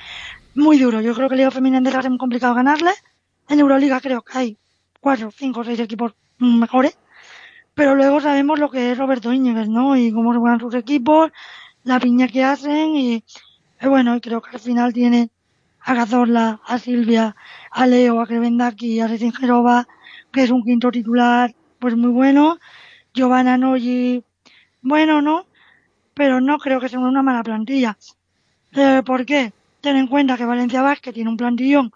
muy duro. Yo creo que Liga Femenina ser muy complicado ganarle. En Euroliga creo que hay cuatro, cinco, seis equipos mejores. Pero luego sabemos lo que es Roberto Íñiguez, ¿no? Y cómo se juegan sus equipos, la piña que hacen y, bueno, y creo que al final tiene a Cazorla, a Silvia, a Leo, a Krevendaki, a Resingerova, que es un quinto titular, pues muy bueno. Giovanna Noggi, bueno, ¿no? Pero no creo que sea una mala plantilla. Eh, ¿Por qué? Ten en cuenta que Valencia Vázquez tiene un plantillón,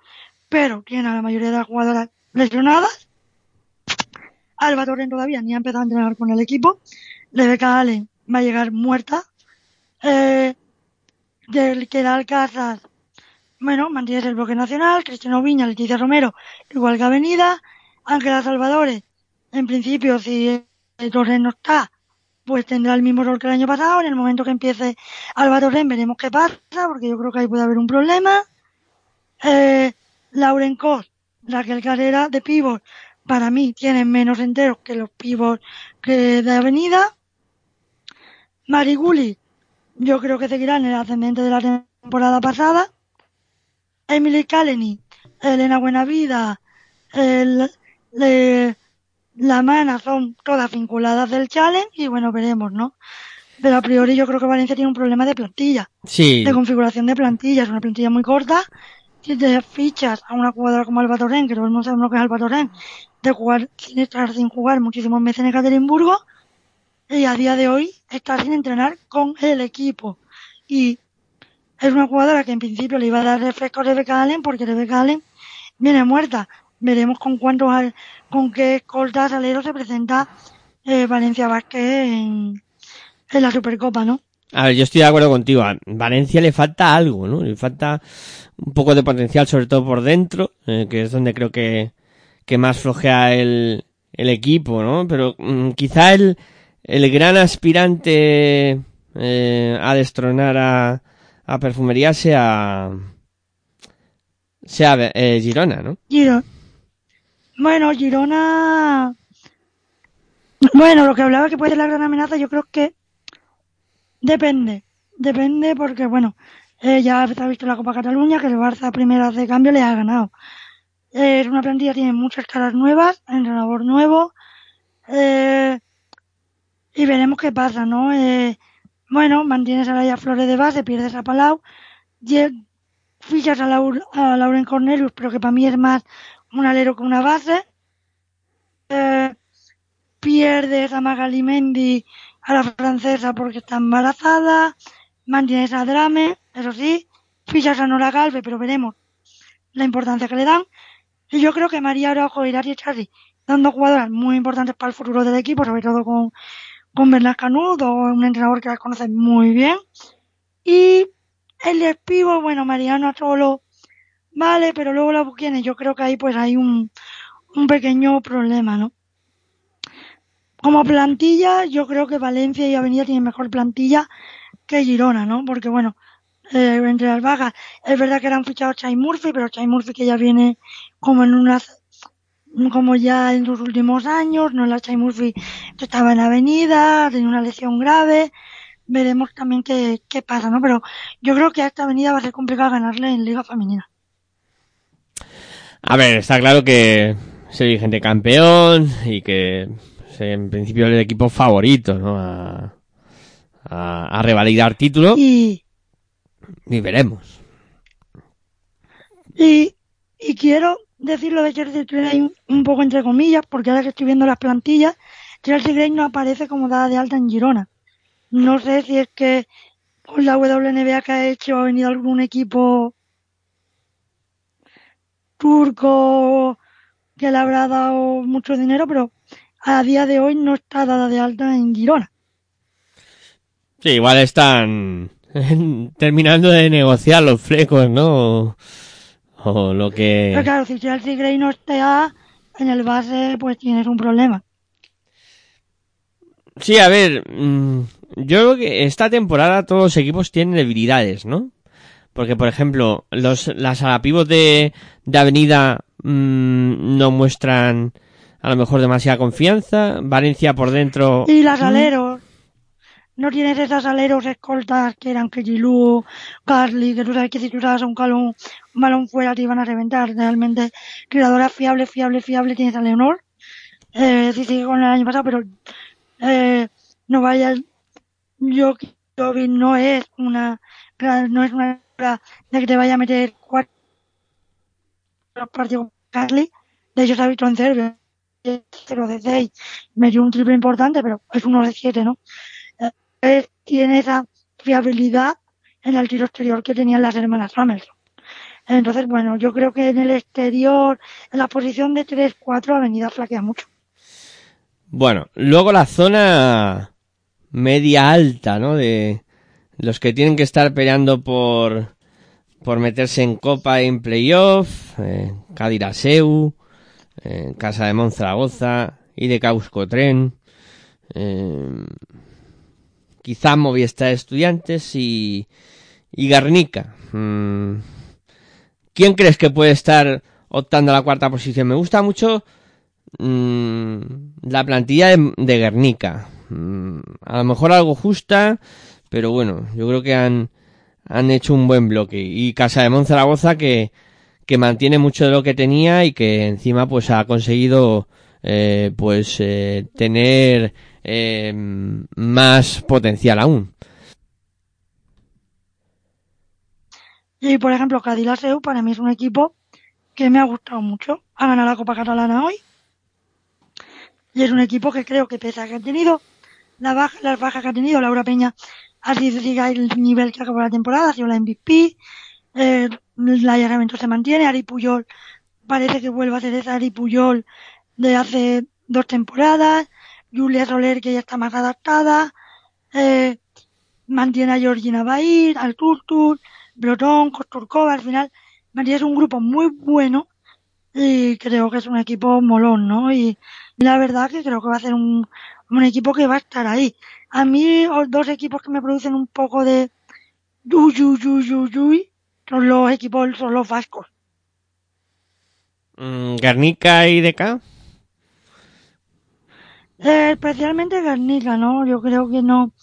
pero tiene a la mayoría de las jugadoras lesionadas. Alba Torren todavía ni ha empezado a entrenar con el equipo. Rebeca Allen va a llegar muerta. Eh, del que da Alcázar, bueno, mantiene el bloque nacional. Cristiano Viña, Leticia Romero, igual que Avenida. Ángela Salvadores, en principio, si el Torren no está, pues tendrá el mismo rol que el año pasado. En el momento que empiece Alba Torren veremos qué pasa, porque yo creo que ahí puede haber un problema. Eh, Lauren Cos, Raquel Carrera de pivot, para mí tienen menos enteros que los pivots que de Avenida. Mariguli, yo creo que seguirá en el ascendente de la temporada pasada. Emily Kaleni, Elena Buenavida, el, le- la Mana son todas vinculadas del challenge y bueno, veremos, ¿no? Pero a priori yo creo que Valencia tiene un problema de plantilla Sí, de configuración de plantilla. Es una plantilla muy corta. Si te fichas a una jugadora como Alba Torren, que todo el mundo sabe lo que es Alba Torren, de jugar sin estar sin jugar muchísimos meses en Ekaterimburgo, y a día de hoy está sin entrenar con el equipo. Y es una jugadora que en principio le iba a dar refresco a Rebecca Allen, porque Rebecca Allen viene muerta. Veremos con cuántos, con qué escoltas aleros se presenta eh, Valencia Vázquez en, en la Supercopa, ¿no? A ver, yo estoy de acuerdo contigo. A Valencia le falta algo, ¿no? Le falta un poco de potencial, sobre todo por dentro, eh, que es donde creo que, que más flojea el, el equipo, ¿no? Pero mm, quizá el, el gran aspirante eh, a destronar a, a Perfumería sea, sea eh, Girona, ¿no? Girona. Bueno, Girona. Bueno, lo que hablaba que puede ser la gran amenaza, yo creo que depende. Depende porque, bueno, eh, ya se ha visto la Copa Cataluña que el Barça a primeras de cambio le ha ganado. Eh, es una plantilla, tiene muchas caras nuevas, entrenador nuevo. Eh, y veremos qué pasa, ¿no? Eh, bueno, mantienes a Laia Flores de base, pierdes a Palau. lle- Fichas a, Laur- a Lauren Cornelius, pero que para mí es más un alero que una base. Eh, pierdes a Magali Mendy, a la francesa porque está embarazada. Mantienes a Drame, eso sí. Fichas a Nora Galve, pero veremos la importancia que le dan. Y yo creo que María Araujo y Dari Charri dando jugadoras muy importantes para el futuro del equipo, sobre todo con, con Bernard Canudo, un entrenador que las conoce muy bien. Y el despivo, bueno, Mariano solo, vale, pero luego la Buquienes, yo creo que ahí pues hay un, un pequeño problema, ¿no? Como plantilla, yo creo que Valencia y Avenida tienen mejor plantilla que Girona, ¿no? Porque bueno, eh, entre las bajas, es verdad que eran fichados Chai Murphy, pero Chai Murphy que ya viene como en unas, como ya en sus últimos años, no la Chai Murphy estaba en Avenida, tenía una lesión grave, veremos también qué, qué pasa, ¿no? Pero yo creo que a esta Avenida va a ser complicado ganarle en Liga Femenina. A ver, está claro que el vigente campeón y que en principio el equipo favorito, ¿no? A, a, a revalidar título Y, y veremos. Y, y quiero decirlo de Chelsea Gray un, un poco entre comillas, porque ahora que estoy viendo las plantillas, Chelsea Gray no aparece como dada de alta en Girona. No sé si es que con la WNBA que ha hecho ha venido algún equipo turco que le habrá dado mucho dinero, pero a día de hoy no está dada de alta en Girona. Sí, igual están terminando de negociar los flecos, ¿no? O lo que... Pero claro, si Chelsea Gray no está en el base, pues tienes un problema. Sí, a ver, mm, yo creo que esta temporada todos los equipos tienen debilidades, ¿no? Porque, por ejemplo, los, las alapivos de, de Avenida mm, no muestran a lo mejor demasiada confianza. Valencia por dentro. Y las aleros. No tienes esas aleros escoltas que eran Kejilú, Carly, que tú sabes que si tú dabas un, calón, un balón fuera te iban a reventar. Realmente, creadora fiable, fiable, fiable tienes a Leonor. Eh, sí, sigue con el año pasado, pero eh, no vayas. Yo, Jovi no es una, no es una de que te vaya a meter cuatro partidos con Carly. De hecho, se ha visto en Serbia 0 de 6, metió un triple importante, pero es uno de 7, ¿no? Eh, tiene esa fiabilidad en el tiro exterior que tenían las hermanas Ramerson. Entonces, bueno, yo creo que en el exterior, en la posición de 3-4, Avenida flaquea mucho. Bueno, luego la zona media alta, ¿no? De los que tienen que estar peleando por, por meterse en Copa en Playoff, eh, Cadiraseu, eh, Casa de Monzaragoza y de Causcotren, eh, quizá Movistar Estudiantes y, y Garnica. Mm, ¿Quién crees que puede estar optando a la cuarta posición? Me gusta mucho mm, la plantilla de, de Guernica. Mm, a lo mejor algo justa, pero bueno, yo creo que han, han hecho un buen bloque. Y Casa de Monzaragoza que, que mantiene mucho de lo que tenía y que encima pues ha conseguido eh, pues eh, tener eh, más potencial aún. Y por ejemplo, Cadillaceu para mí es un equipo que me ha gustado mucho. Ha ganado la Copa Catalana hoy. Y es un equipo que creo que pese a que ha tenido la baja, las bajas que ha tenido Laura Peña, ha sido el nivel que acabó la temporada, ha sido la MVP. Eh, el allargamiento se mantiene. Ari Puyol parece que vuelve a ser esa Ari Puyol de hace dos temporadas. Julia Soler que ya está más adaptada. Eh, mantiene a Georgina Bair, al Turtur, Brotón, Kosturkova. Al final, mantiene es un grupo muy bueno y creo que es un equipo molón, ¿no? Y la verdad que creo que va a ser un, un equipo que va a estar ahí. A mí, los dos equipos que me producen un poco de yuy, yuy, yuy, yuy, yuy, son los equipos, son los vascos. Mm, Garnica y DK. Eh, especialmente Garnica, ¿no? Yo creo que no.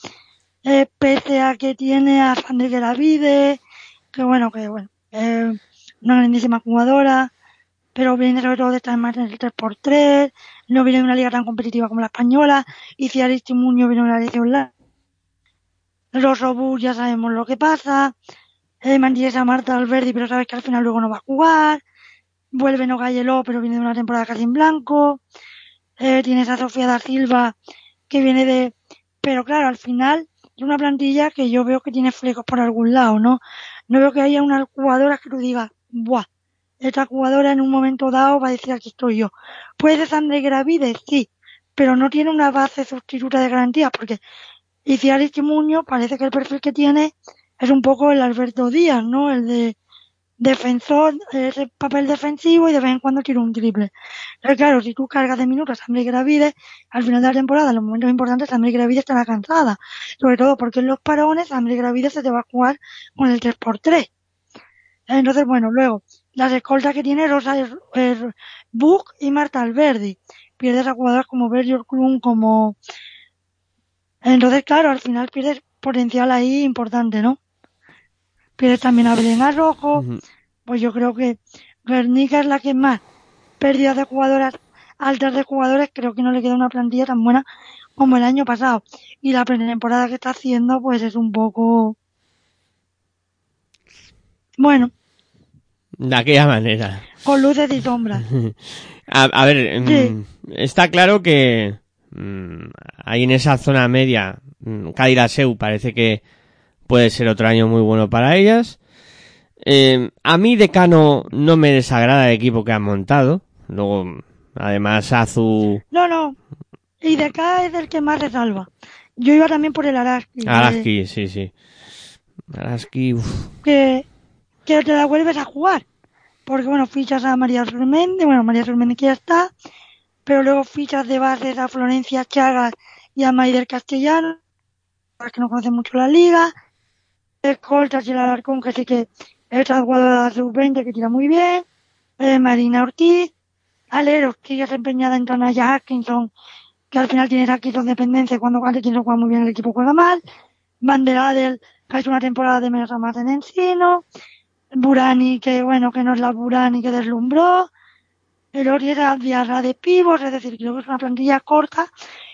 Eh, pese a que tiene a Sandra Geravide, que bueno, que bueno, eh, una grandísima jugadora, pero viene sobre todo de estar más en el 3x3, no viene de una liga tan competitiva como la española, y si Aristimuño viene de una liga online. Los Obus ya sabemos lo que pasa, eh, mantienes a Marta Alberdi, pero sabes que al final luego no va a jugar, vuelve no Galleló, pero viene de una temporada casi en blanco, eh, tienes a Sofía da Silva, que viene de... Pero claro, al final es una plantilla que yo veo que tiene flecos por algún lado, ¿no? No veo que haya una jugadora que tú digas, ¡buah! Esta jugadora en un momento dado va a decir aquí estoy yo. ¿Puede ser Sandra Gravide? Sí, pero no tiene una base sustituta de garantía, porque Iciaris Muñoz parece que el perfil que tiene es un poco el Alberto Díaz, ¿no? El de defensor, ese papel defensivo y de vez en cuando tira un triple. Pero claro, si tú cargas de minutos a Sandra Gravide, al final de la temporada, en los momentos importantes, Sandra Gravide estará cansada. Sobre todo porque en los parones, Sandra Gravide se te va a jugar con el 3x3. Entonces, bueno, luego, las escoltas que tiene Rosa es, es Buch y Marta Alberdi. Pierdes a jugadoras como Berger Klum, como... Entonces, claro, al final pierdes potencial ahí importante, ¿no? Pierdes también a Belén Rojo. Ujú. Pues yo creo que Guernica es la que más pérdidas de jugadoras, altas de jugadores, creo que no le queda una plantilla tan buena como el año pasado. Y la pretemporada que está haciendo, pues es un poco... Bueno, De aquella manera. con luces y sombras. A, a ver, Sí. mm, está claro que mm, ahí en esa zona media, mm, Cádiz-Seu parece que puede ser otro año muy bueno para ellas. Eh, a mí Decano no me desagrada el equipo que han montado. Luego, además, Azu, No, no. Y de acá es el que más resalva. Yo iba también por el Araski. que- Araski, sí, sí. Araski, uf. Que, que te la vuelves a jugar. Porque, bueno, fichas a María Surmendi, bueno, María Surmendi que ya está, pero luego fichas de bases a Florencia Chagas y a Maider Castellano, que no conocen mucho la liga. Escoltas y el Alarcón, que sí que es jugadora sub-20 que tira muy bien. Eh, Marina Ortiz. Aleros, que ya se empeñada en Tanaya Atkinson, que al final tienes Atkinson dependencia cuando Atkinson juega muy bien el equipo juega mal. Banderadel, que ha una temporada de menos a más en Encino. Burani, que bueno, que no es la Burani que deslumbró. El Ori era Diarra de pivos, es decir, creo que es una plantilla corta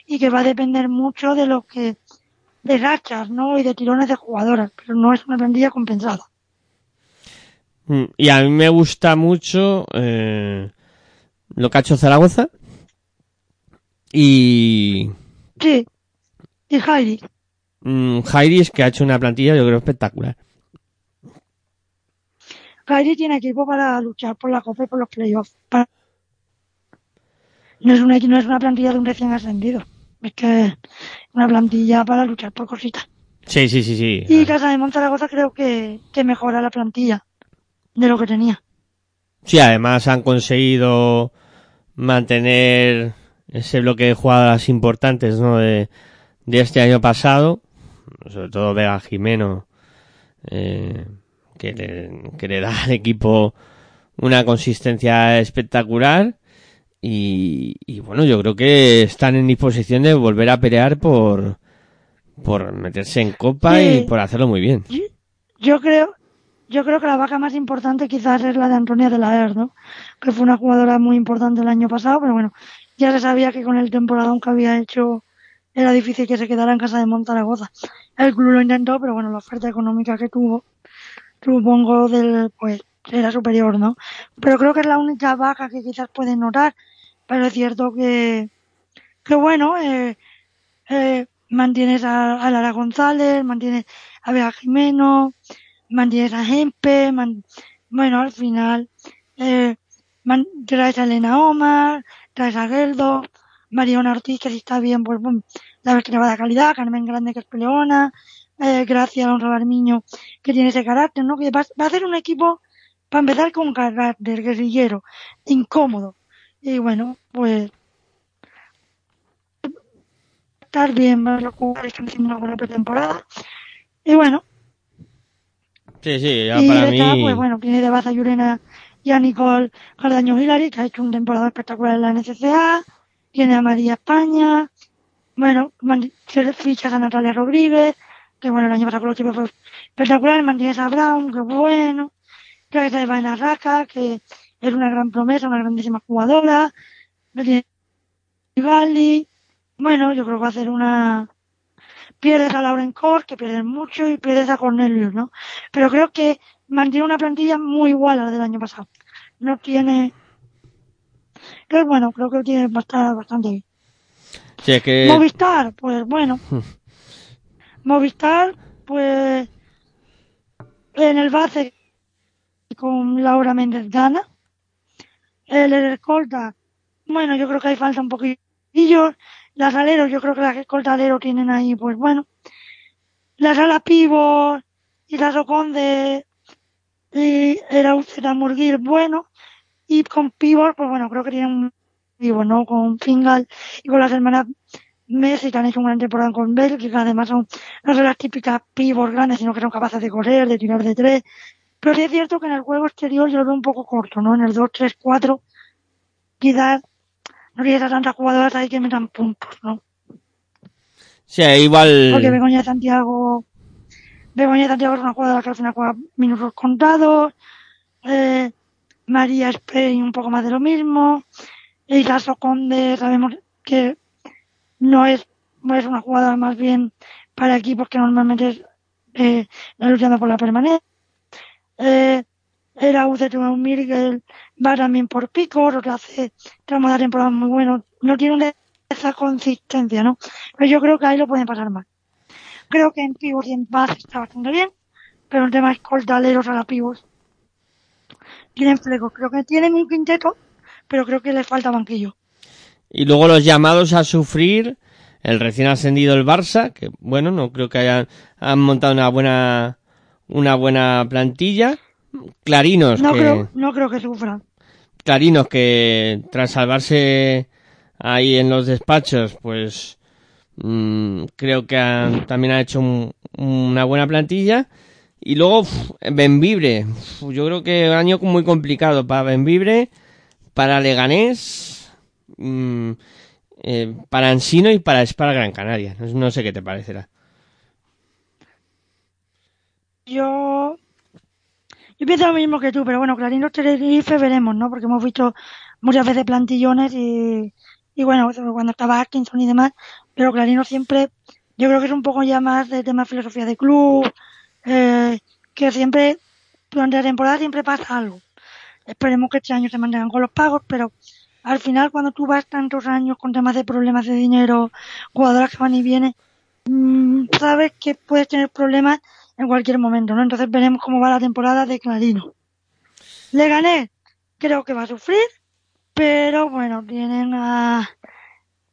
y que va a depender mucho de lo que, de rachas, ¿no? Y de tirones de jugadoras, pero no es una plantilla compensada. Mm, Y a mí me gusta mucho eh, lo que ha hecho Zaragoza. Y Sí. Y Jairi. mm, Jairis, que ha hecho una plantilla, yo creo, espectacular. Jairi tiene equipo para luchar por la Copa y por los playoffs. Para- No es una, no es una plantilla de un recién ascendido. Es que es una plantilla para luchar por cositas. Sí, sí, sí, sí. Y Casa de Monzaragoza creo que, que mejora la plantilla de lo que tenía. Sí, además han conseguido mantener ese bloque de jugadoras importantes ¿no? de, de este año pasado, sobre todo Vega Jimeno, eh, que, le, que le da al equipo una consistencia espectacular y, y bueno, yo creo que están en disposición de volver a pelear por, por meterse en copa Sí. y por hacerlo muy bien. Yo creo, yo creo que la vaca más importante quizás es la de Antonia de la Er, ¿no? Que fue una jugadora muy importante el año pasado, pero bueno, ya se sabía que con el temporadón que había hecho era difícil que se quedara en casa de Montaragoza. El club lo intentó, pero bueno, la oferta económica que tuvo, supongo del, pues, era superior, ¿no? Pero creo que es la única vaca que quizás pueden notar, pero es cierto que, que bueno, eh, eh, mantienes a, a Lara González, mantienes a Bea Jimeno, mantienes a Gempe, man- bueno, al final, eh, man- traes a Elena Omar, traes a Geldo, Mariona Ortiz, que si está bien, pues bueno, la verdad que le va calidad, Carmen Grande, que es peleona, eh, Gracia Honra Barmiño, que tiene ese carácter, ¿no? Que va, va a ser un equipo, para empezar, con carácter guerrillero, incómodo. Y bueno, pues, estar bien, ver los jugadores que están haciendo una buena pretemporada. Y bueno, Sí, sí, ya y para detrás, mí. pues bueno, tiene de baza a Yurena y a Nicole Cardaño Hilary, que ha hecho un temporada espectacular en la NCCA. Tiene a María España. Bueno, fichas a Natalia Rodríguez, que bueno, el año pasado con los chicos fue espectacular. Mantienes a Brown, que bueno. Traes a Ivana Raca, que es una gran promesa, una grandísima jugadora. No tiene Gali. Bueno, yo creo que va a ser una, pierdes a Lauren Core, que pierden mucho, y pierdes a Cornelius, ¿no? Pero creo que mantiene una plantilla muy igual a la del año pasado. No tiene... Pero bueno, creo que tiene bastante, bastante bien. Sí, que. Movistar, pues bueno. Movistar, pues... En el base con Laura Méndez Gana. El escolta, bueno, yo creo que ahí falta un poquillo. Las aleros, yo creo que las escolta alero tienen ahí, pues bueno. Las ala pivos y las Oconde y era un Murguil bueno. Y con pivos, pues bueno, creo que tienen un pivo, ¿no? Con Fingal y con las hermanas Messi que han hecho una gran temporada con Bélgica, además son, no son las típicas pivos grandes, sino que son capaces de correr, de tirar de tres. Pero sí es cierto que en el juego exterior yo lo veo un poco corto, ¿no? En el 2-3-4 quizás no tienes a tantas jugadoras ahí que metan puntos, ¿no? Sí, igual. Porque Begoña de Santiago, Begoña de Santiago es una jugadora que al final juega minutos contados, eh, María Spain un poco más de lo mismo, y Lazo Conde sabemos que no es, no es una jugadora más bien para equipos que normalmente eh, están luchando por la permanencia. Eh, Era UCT Miguel va también por picos, otro hace tramos de temporada muy buenos. No tiene esa consistencia, ¿no? Pero yo creo que ahí lo pueden pasar mal. Creo que en pivos y en base está bastante bien, pero en tema escoltaleros a la pivos tienen flecos. Creo que tienen un quinteto, pero creo que les falta banquillo. Y luego los llamados a sufrir, el recién ascendido el Barça, que bueno, no creo que hayan han montado una buena una buena plantilla. Clarinos No que creo, no creo que sufran. Clarinos que tras salvarse ahí en los despachos, pues mm, creo que han- también ha hecho un- una buena plantilla. Y luego uf, Benvibre, Uf, yo creo que un año muy complicado para Benvibre, para Leganés, mm, eh, para Ansino y para Gran Canaria. No, sé qué te parecerá. Yo, yo pienso lo mismo que tú, pero bueno, Clarinos Tenerife veremos, ¿no? Porque hemos visto muchas veces plantillones y, y bueno, cuando estaba Atkinson y demás, pero Clarinos siempre, yo creo que es un poco ya más de tema filosofía de club, eh, que siempre, durante la temporada siempre pasa algo. Esperemos que este año se mantengan con los pagos, pero al final cuando tú vas tantos años con temas de problemas de dinero, jugadoras que van y vienen, mm, sabes que puedes tener problemas en cualquier momento, ¿no? Entonces veremos cómo va la temporada de Clarino. Le gané, creo que va a sufrir, pero bueno, tienen a,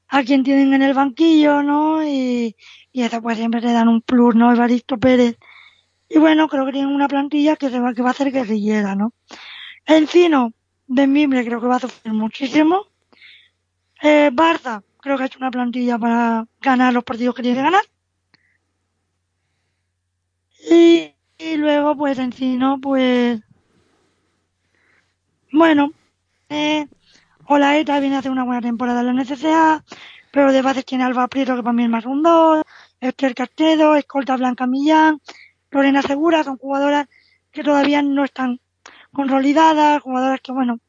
a quien tienen en el banquillo, ¿no? Y, y eso pues siempre le dan un plus, ¿no? Evaristo Pérez. Y bueno, creo que tienen una plantilla que se va, que va a hacer guerrillera, ¿no? Encino, de Mimbre creo que va a sufrir muchísimo. Eh, creo que ha hecho una plantilla para ganar los partidos que tiene que ganar. Y, y luego, pues, Encino, pues, bueno, eh, Olaeta viene a hacer una buena temporada en la NCCA, pero de bases tiene Alba Prieto, que para mí es más un 2, Esther Castedo, Escolta Blanca Millán, Lorena Segura, son jugadoras que todavía no están consolidadas, jugadoras que, bueno,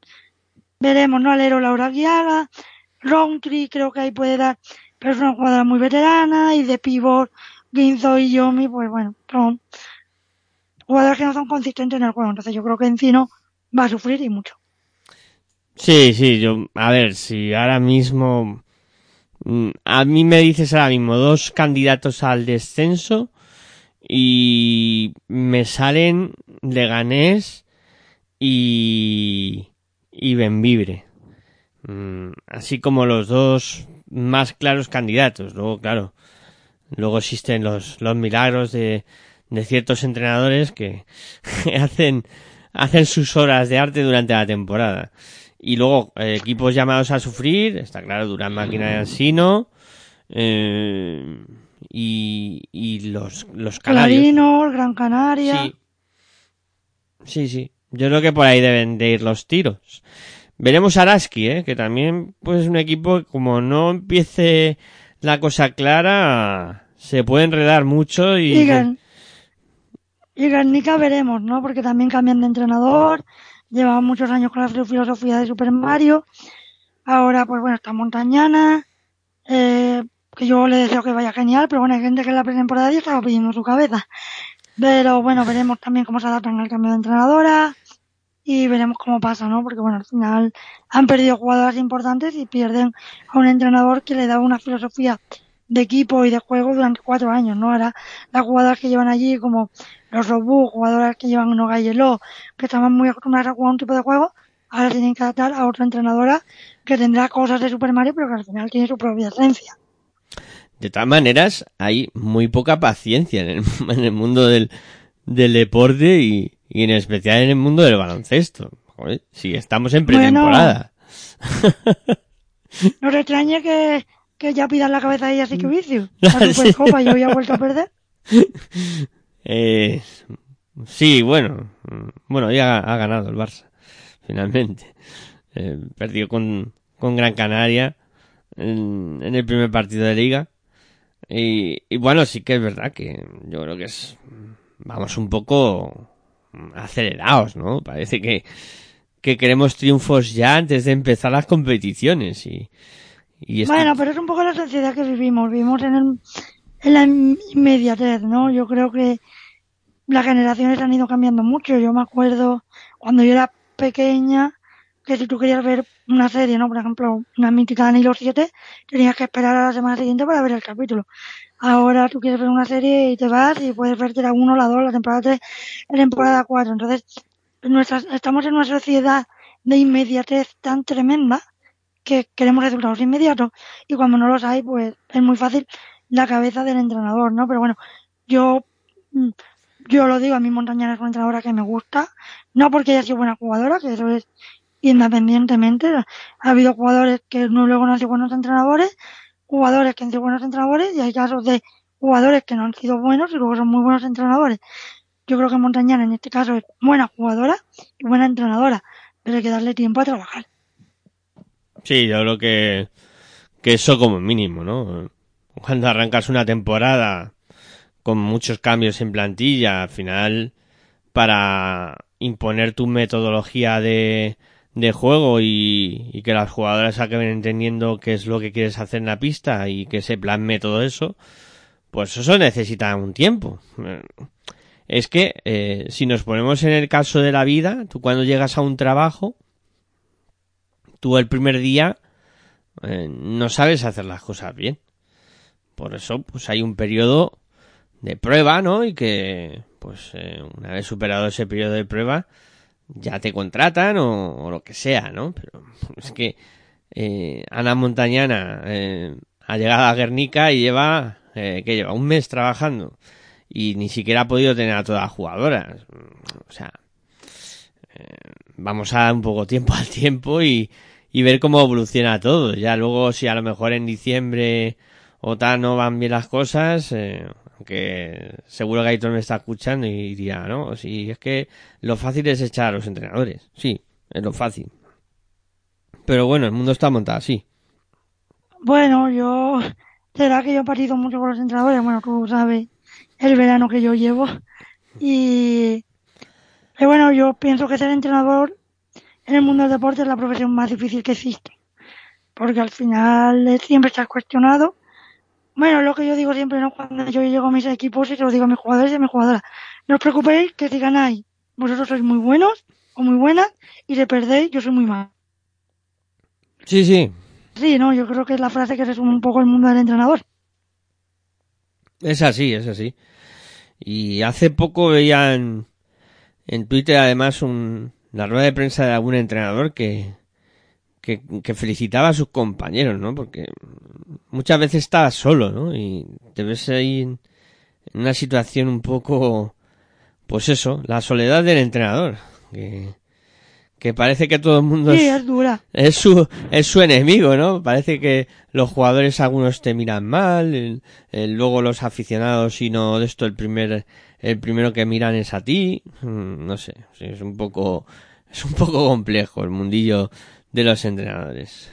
veremos, ¿no? Alero Laura Guiaga, Roundtree creo que ahí puede dar, pero es una jugadora muy veterana, y de pivot, Ginzo y Yomi, pues bueno, son jugadores que no son consistentes en el juego, entonces yo creo que Encino va a sufrir y mucho. Sí, sí, yo, a ver, si ahora mismo, mm, a mí me dices ahora mismo dos candidatos al descenso y me salen Leganés y, y Benvibre. Mm, Así como los dos más claros candidatos. Luego, claro, luego existen los, los milagros de, de ciertos entrenadores que hacen, hacen sus horas de arte durante la temporada. Y luego, eh, equipos llamados a sufrir, está claro, Durán Máquina de Ansino, eh, y, y los, los canarios. Clarinos, Gran Canaria. Sí. Sí, sí. Yo creo que por ahí deben de ir los tiros. Veremos a Araski, ¿eh? que también pues es un equipo que como no empiece la cosa clara, se puede enredar mucho y... Guernica veremos, ¿no? Porque también cambian de entrenador, llevan muchos años con la filosofía de Super Mario. Ahora, pues bueno, está Montañana, eh, que yo le deseo que vaya genial, pero bueno, hay gente que en la pretemporada ya estaba pidiendo su cabeza. Pero bueno, veremos también cómo se adaptan al cambio de entrenadora y veremos cómo pasa, ¿no? Porque bueno, al final han perdido jugadoras importantes y pierden a un entrenador que le da una filosofía de equipo y de juego durante cuatro años, ¿no? Ahora las jugadoras que llevan allí como los Robú, jugadoras que llevan Noga y Elo, que estaban muy acostumbradas a jugar un tipo de juego, ahora tienen que adaptar a otra entrenadora que tendrá cosas de Super Mario, pero que al final tiene su propia esencia. De todas maneras, hay muy poca paciencia en el, en el mundo del, del deporte y, y en especial en el mundo del baloncesto. Joder, si estamos en Bueno. pretemporada. No te extrañe que, que ya pidan la cabeza de ella así que vicio. La Supercopa yo había vuelto a perder. Eh, sí, bueno, bueno, ya ha, ha ganado el Barça, finalmente. Eh, perdió con, con Gran Canaria en, en el primer partido de liga. Y, y bueno, sí que es verdad que yo creo que es, vamos un poco acelerados, ¿no? Parece que, que queremos triunfos ya antes de empezar las competiciones y, y esto- Bueno, pero es un poco la sociedad que vivimos. Vivimos en, el, en la inmediatez, ¿no? Yo creo que las generaciones han ido cambiando mucho. Yo me acuerdo cuando yo era pequeña, que si tú querías ver una serie, ¿no? Por ejemplo, una mítica de Nilo 7, tenías que esperar a la semana siguiente para ver el capítulo. Ahora tú quieres ver una serie y te vas y puedes verte la 1, la 2, la temporada 3, la temporada 4. Entonces, nuestras, estamos en una sociedad de inmediatez tan tremenda que queremos resultados inmediatos y cuando no los hay, pues es muy fácil la cabeza del entrenador, ¿no? Pero bueno, yo mm, yo lo digo, a mí Montañana es una entrenadora que me gusta, no porque haya sido buena jugadora, que eso es independientemente. Ha habido jugadores que no luego no han sido buenos entrenadores, jugadores que han sido buenos entrenadores y hay casos de jugadores que no han sido buenos y luego son muy buenos entrenadores. Yo creo que Montañana en este caso es buena jugadora y buena entrenadora, pero hay que darle tiempo a trabajar. Sí, yo creo que, que eso como mínimo, ¿no? Cuando arrancas una temporada con muchos cambios en plantilla, al final, para imponer tu metodología de, de juego y, que las jugadoras acaben entendiendo qué es lo que quieres hacer en la pista y que se plasme todo eso, pues eso necesita un tiempo. Es que eh, si nos ponemos en el caso de la vida, tú cuando llegas a un trabajo, tú el primer día eh, no sabes hacer las cosas bien. Por eso, pues hay un periodo de prueba, ¿no? Y que, pues, eh, una vez superado ese periodo de prueba, ya te contratan o, o lo que sea, ¿no? Pero es que eh, Ana Montañana eh, ha llegado a Guernica y lleva, eh, que lleva un mes trabajando y ni siquiera ha podido tener a todas las jugadoras. O sea, eh, vamos a dar un poco tiempo al tiempo y, y ver cómo evoluciona todo. Ya luego, si a lo mejor en diciembre o tal no van bien las cosas, eh, aunque seguro que me está escuchando y dirá, ¿no? Si es que lo fácil es echar a los entrenadores. Sí, es lo fácil. Pero bueno, el mundo está montado así. Bueno, yo... Será que yo he partido mucho con los entrenadores. Bueno, tú sabes el verano que yo llevo. Y... Bueno, yo pienso que ser entrenador en el mundo del deporte es la profesión más difícil que existe. Porque al final siempre estás cuestionado bueno, lo que yo digo siempre, ¿no? Cuando yo llego a mis equipos y se lo digo a mis jugadores y a mis jugadoras. No os preocupéis que si ganáis, vosotros sois muy buenos o muy buenas y si perdéis, yo soy muy mal. Sí, sí. Sí, no, yo creo que es la frase que resume un poco el mundo del entrenador. Es así, es así. Y hace poco veía en, en Twitter además un, la rueda de prensa de algún entrenador que, que, que, felicitaba a sus compañeros, ¿no? Porque muchas veces estás solo, ¿no? Y te ves ahí en, una situación un poco, pues eso, la soledad del entrenador, que, que parece que todo el mundo sí, es, dura. es su es su enemigo, ¿no? Parece que los jugadores algunos te miran mal, el, el, luego los aficionados si no de esto el primer el primero que miran es a ti, mm, no sé, es un poco es un poco complejo el mundillo de los entrenadores.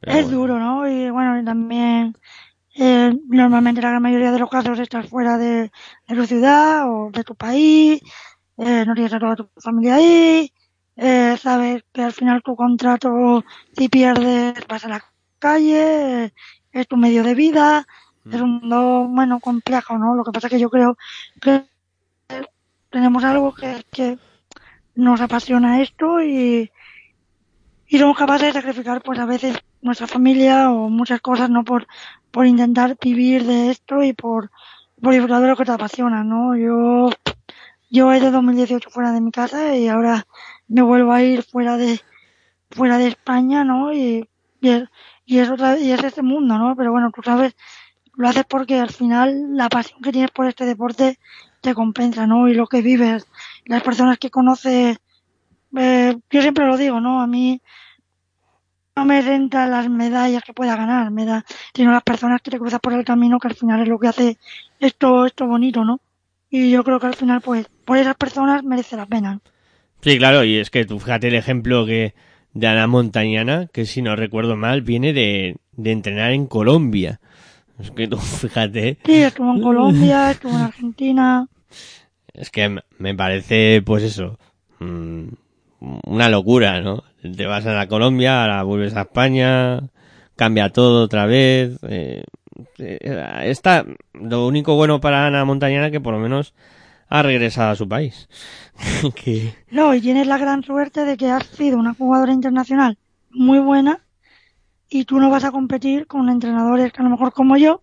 Pero es bueno. duro, ¿no? Y bueno, y también eh, normalmente la gran mayoría de los casos estás fuera de, de tu ciudad o de tu país, eh, no tienes a toda tu familia ahí, eh, sabes que al final tu contrato, si pierdes, vas a la calle, eh, es tu medio de vida, mm. es un mundo, bueno, complejo, ¿no? Lo que pasa es que yo creo que tenemos algo que, que nos apasiona esto y, y somos capaces de sacrificar pues a veces nuestra familia o muchas cosas no por por intentar vivir de esto y por por disfrutar de lo que te apasiona no yo yo he de 2018 fuera de mi casa y ahora me vuelvo a ir fuera de fuera de España no y y es, y es otra y es este mundo no pero bueno tú sabes lo haces porque al final la pasión que tienes por este deporte te compensa no y lo que vives las personas que conoces eh, yo siempre lo digo, ¿no? A mí no me renta las medallas que pueda ganar, me da, sino las personas que te cruzas por el camino, que al final es lo que hace esto, esto bonito, ¿no? Y yo creo que al final, pues, por esas personas merece la pena. Sí, claro, y es que tú fíjate el ejemplo que de Ana Montañana, que si no recuerdo mal, viene de, de entrenar en Colombia. Es que tú fíjate. Sí, estuvo en Colombia, estuvo en Argentina. Es que me parece, pues eso, mmm, una locura, ¿no? Te vas a la Colombia, ahora vuelves a España, cambia todo otra vez. Eh, eh, está lo único bueno para Ana Montañana que por lo menos ha regresado a su país. No, y tienes la gran suerte de que has sido una jugadora internacional muy buena y tú no vas a competir con entrenadores que a lo mejor como yo,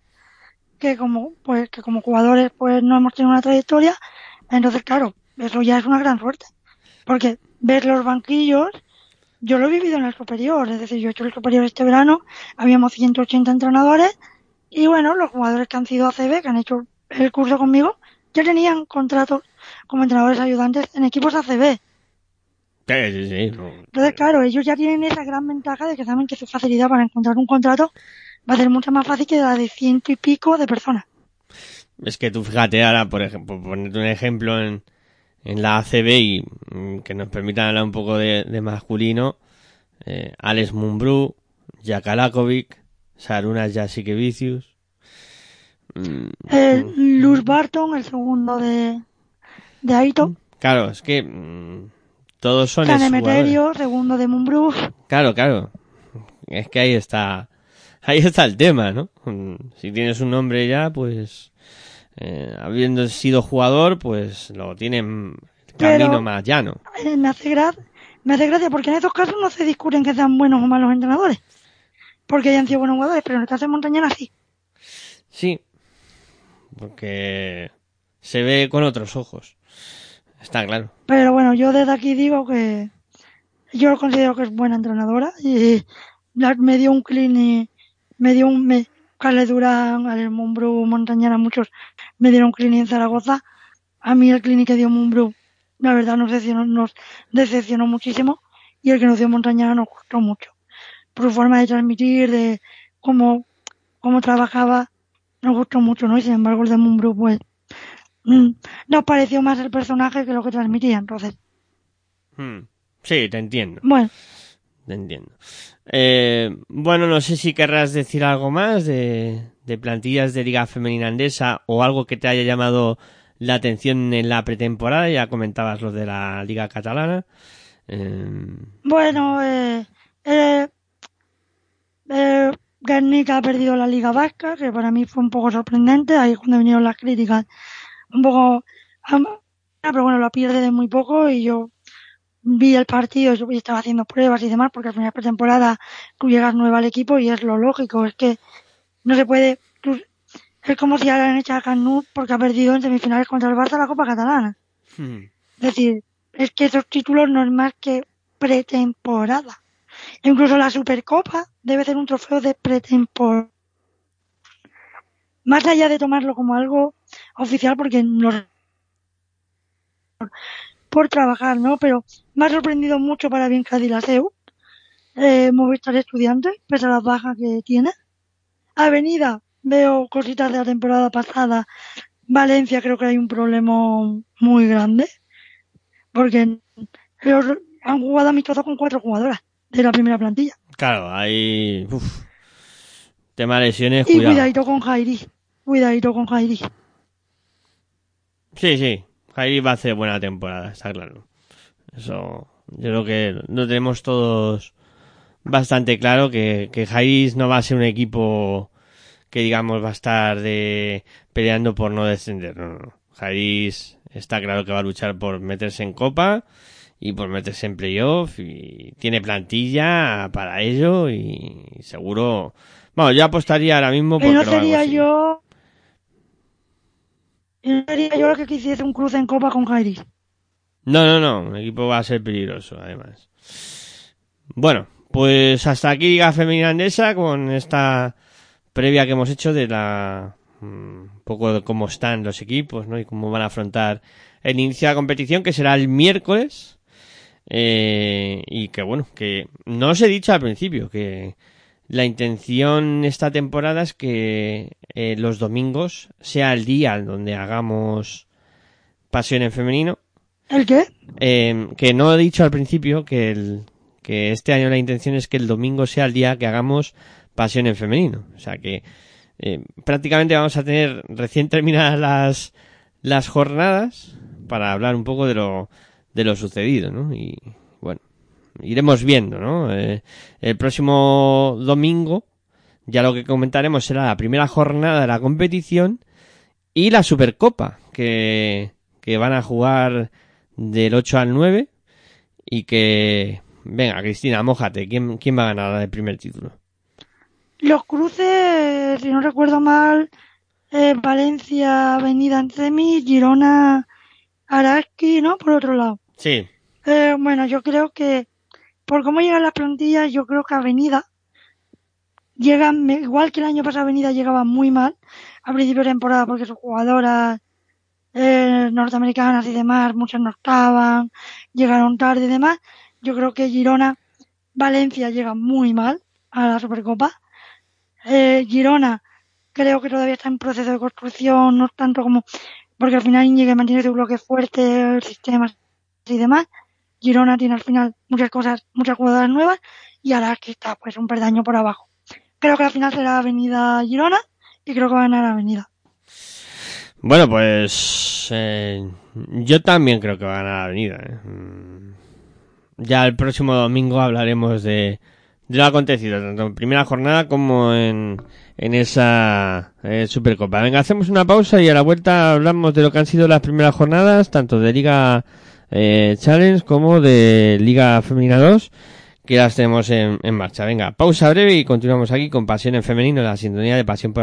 que como pues que como jugadores pues no hemos tenido una trayectoria, entonces claro, eso ya es una gran suerte. Porque ver los banquillos, yo lo he vivido en el superior, es decir, yo he hecho el superior este verano, habíamos 180 entrenadores y bueno, los jugadores que han sido ACB, que han hecho el curso conmigo, ya tenían contratos como entrenadores ayudantes en equipos ACB. Sí, sí, sí, no. Entonces, claro, ellos ya tienen esa gran ventaja de que saben que su facilidad para encontrar un contrato va a ser mucho más fácil que la de ciento y pico de personas. Es que tú fíjate ahora, por ejemplo, ponerte un ejemplo en, en la ACB y mm, que nos permita hablar un poco de, de masculino, eh, Alex Mumbrú, Jakalakovic, Saruna Jasikevicius. Mm, El mm, Luz Barton, el segundo de, de Aito. Claro, es que todos son. Canemeterio, segundo de Mumbrú. Claro, claro. Es que ahí está, ahí está el tema, ¿no? Si tienes un nombre ya, pues, eh, habiendo sido jugador, pues lo tienen camino Pero- más llano. Eh, me hace gracia, me hace gracia porque en estos casos no se discuten que sean buenos o malos entrenadores. Porque hayan sido buenos jugadores, pero en el caso de Montañana sí. Sí, porque se ve con otros ojos. Está claro. Pero bueno, yo desde aquí digo que yo considero que es buena entrenadora y me dio un clean y me dio un me, Carles Durán, Montañana, muchos me dieron clean en Zaragoza. A mí el clean que dio Mumbrú, la verdad nos decepcionó, nos decepcionó muchísimo y el que nos dio Montañana nos gustó mucho. Por su forma de transmitir, de cómo, cómo trabajaba, nos gustó mucho, ¿no? Y sin embargo el de Mumbrú, pues, mm, nos pareció más el personaje que lo que transmitía, entonces. Hmm. Sí, te entiendo, Bueno, te entiendo. Eh, bueno, no sé si querrás decir algo más de, de plantillas de Liga Femenina Andesa o algo que te haya llamado la atención en la pretemporada. Ya comentabas lo de la Liga Catalana. Eh, bueno, eh, eh, eh, ha perdido la Liga Vasca, que para mí fue un poco sorprendente, ahí cuando vinieron las críticas, un poco, pero bueno, lo pierde de muy poco y yo vi el partido, yo estaba haciendo pruebas y demás, porque al final pretemporada llegas nueva al equipo y es lo lógico, es que no se puede, es como si ahora han hecho a Canut porque ha perdido en semifinales contra el Barça la Copa Catalana. hmm. Es decir, es que esos títulos no es más que pretemporada. Incluso la Supercopa debe ser un trofeo de pretemporada. Más allá de tomarlo como algo oficial, porque nos por trabajar, ¿no? Pero me ha sorprendido mucho para bien Cádiz la SEU. Eh, Movistar Estudiantes, pese a las bajas que tiene. Avenida, veo cositas de la temporada pasada. Valencia creo que hay un problema muy grande. Porque han jugado amistosos con cuatro jugadoras de la primera plantilla. Claro, hay... uf. Tema lesiones, Y cuidado. cuidadito con Jairi. Cuidadito con Jairi. Sí, sí. Jairi va a hacer buena temporada, está claro. Eso, yo creo que lo tenemos todos bastante claro que, que Jairi no va a ser un equipo que digamos va a estar de peleando por no descender. No, no. Jaris está claro que va a luchar por meterse en copa y por meterse en playoff y tiene plantilla para ello y seguro, bueno, yo apostaría ahora mismo porque no sería yo. No sería yo lo que quisiese un cruce en copa con Jairi. No, no, no. El equipo va a ser peligroso, además. Bueno, pues hasta aquí Liga Femenina Andesa con esta previa que hemos hecho de la mm, un poco de cómo están los equipos, ¿no? Y cómo van a afrontar el inicio de la competición que será el miércoles. Eh, y que bueno, que no os he dicho al principio que la intención esta temporada es que eh, los domingos sea el día donde hagamos pasión en femenino. ¿El qué? Eh, que no he dicho al principio que, el, que este año la intención es que el domingo sea el día que hagamos pasión en femenino. O sea que eh, prácticamente vamos a tener recién terminadas las, las jornadas para hablar un poco de lo, de lo sucedido, ¿no? Y bueno, iremos viendo, ¿no? Eh, el próximo domingo ya lo que comentaremos será la primera jornada de la competición y la Supercopa, que, que van a jugar del 8 al 9 y que... Venga, Cristina, mójate. ¿Quién, quién va a ganar el primer título? Los cruces, si no recuerdo mal, eh, Valencia, Avenida en semi, Girona, Araski, ¿no? Por otro lado. Sí. Eh, bueno, yo creo que por cómo llegan las plantillas, yo creo que Avenida llegan, me- igual que el año pasado Avenida llegaba muy mal a principio de temporada porque sus jugadoras eh, norteamericanas y demás, muchas no estaban, llegaron tarde y demás. Yo creo que Girona, Valencia llega muy mal a la Supercopa. Eh, Girona creo que todavía está en proceso de construcción, no tanto como porque al final Íñigue mantiene su bloque fuerte, el sistema y demás. Girona tiene al final muchas cosas, muchas jugadoras nuevas y ahora que está pues un perdaño por abajo. Creo que al final será Avenida Girona y creo que va a ganar Avenida. Bueno, pues eh, yo también creo que va a ganar Avenida. ¿eh? Ya el próximo domingo hablaremos de, de lo acontecido, tanto en primera jornada como en, en esa eh, Supercopa. Venga, hacemos una pausa y a la vuelta hablamos de lo que han sido las primeras jornadas, tanto de Liga eh, Challenge como de Liga Femenina 2, que las tenemos en, en marcha. Venga, pausa breve y continuamos aquí con Pasión en Femenino, la sintonía de Pasión por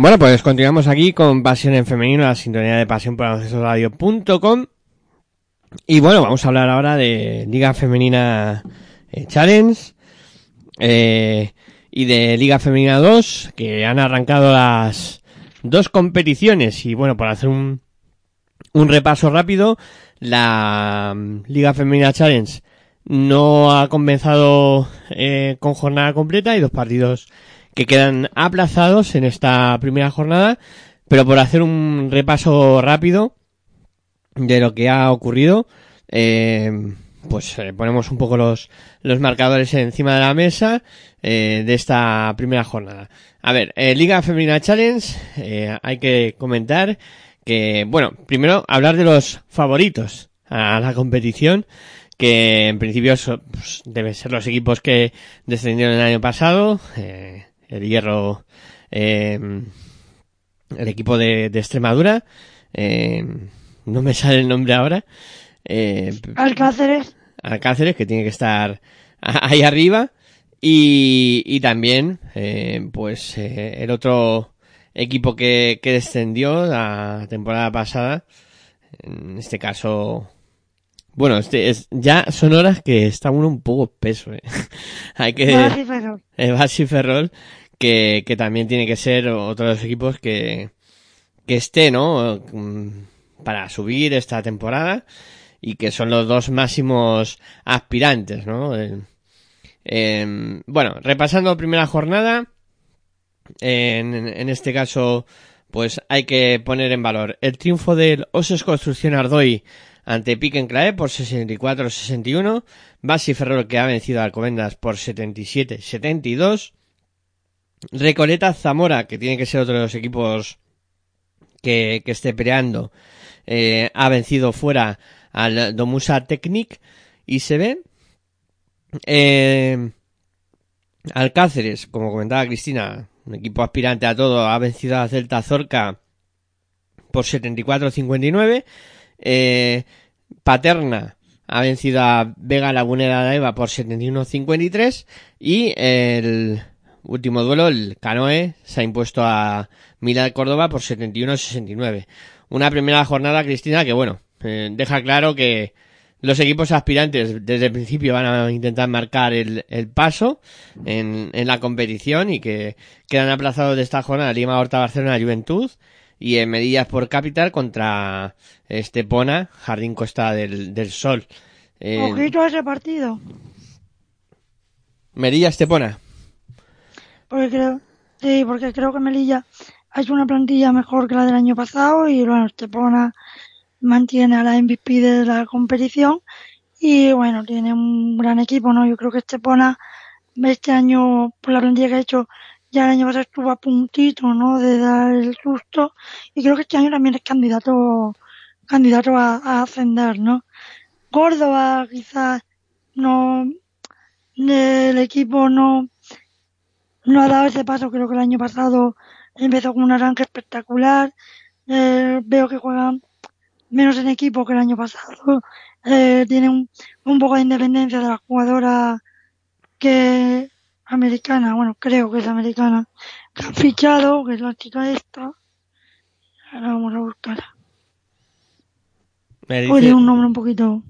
Bueno, pues continuamos aquí con Pasión en Femenino, la sintonía de Pasión por Radio.com. Y bueno, vamos a hablar ahora de Liga Femenina eh, Challenge eh, y de Liga Femenina 2, que han arrancado las dos competiciones. Y bueno, por hacer un, un repaso rápido, la mm, Liga Femenina Challenge no ha comenzado eh, con jornada completa y dos partidos que quedan aplazados en esta primera jornada, pero por hacer un repaso rápido de lo que ha ocurrido, eh, pues eh, ponemos un poco los, los marcadores encima de la mesa eh, de esta primera jornada. A ver, eh, Liga Femenina Challenge, eh, hay que comentar que, bueno, primero hablar de los favoritos a la competición, que en principio pues, deben ser los equipos que descendieron el año pasado, el Hierro, eh, el equipo de, de Extremadura, eh, no me sale el nombre ahora, eh, Alcáceres, Alcáceres, que tiene que estar ahí arriba. Y, y también, eh, pues, eh, el otro equipo que, que descendió la temporada pasada. En este caso, bueno, este es, ya son horas que está uno un poco espeso, eh. Hay que, y Ferrol. Baxi Ferrol, que, que también tiene que ser otro de los equipos que, que esté, ¿no? Mm, Para subir esta temporada y que son los dos máximos aspirantes, ¿no? Em, bueno, repasando primera jornada, en, en este caso, pues hay que poner en valor el triunfo del Osos Construcción Ardoy ante Piquen Clae por 64-61, Basi Ferrol que ha vencido a Alcobendas por 77-72, Recoleta Zamora, que tiene que ser otro de los equipos que, que esté peleando, eh, ha vencido fuera al Domusa Technic y se ve eh, Alcáceres, como comentaba Cristina, un equipo aspirante a todo, ha vencido a Celta Zorca por 74-59. Eh, Paterna ha vencido a Vega Lagunera de Eva por 71-53. Y el último duelo, el Canoe, se ha impuesto a Milán Córdoba por 71-69. Una primera jornada, Cristina, que bueno, eh, deja claro que los equipos aspirantes desde el principio van a intentar marcar el, paso en, en la competición y que quedan aplazados de esta jornada Lima Horta Barcelona Juventud y en Medillas por Capital contra Estepona Jardín Costa del, del Sol. Eh, Ojito a ese partido. Medilla Estepona. Porque creo, sí, porque creo que Melilla ha hecho una plantilla mejor que la del año pasado y bueno, Estepona mantiene a la MVP de la competición y bueno, tiene un gran equipo, ¿no? Yo creo que Estepona este año, por la plantilla que ha hecho, el año pasado estuvo a puntito, ¿no? De dar el susto y creo que este año también es candidato, candidato a, ascender, ¿no? Córdoba quizás no, el equipo no, no ha dado ese paso, creo que el año pasado empezó con un arranque espectacular, eh, veo que juegan menos en equipo que el año pasado, eh, tiene un, un poco de independencia de la jugadora que americana, bueno, creo que es americana, que han fichado, que es la chica esta, ahora vamos a buscar, Me Oye, dice un nombre un poquito,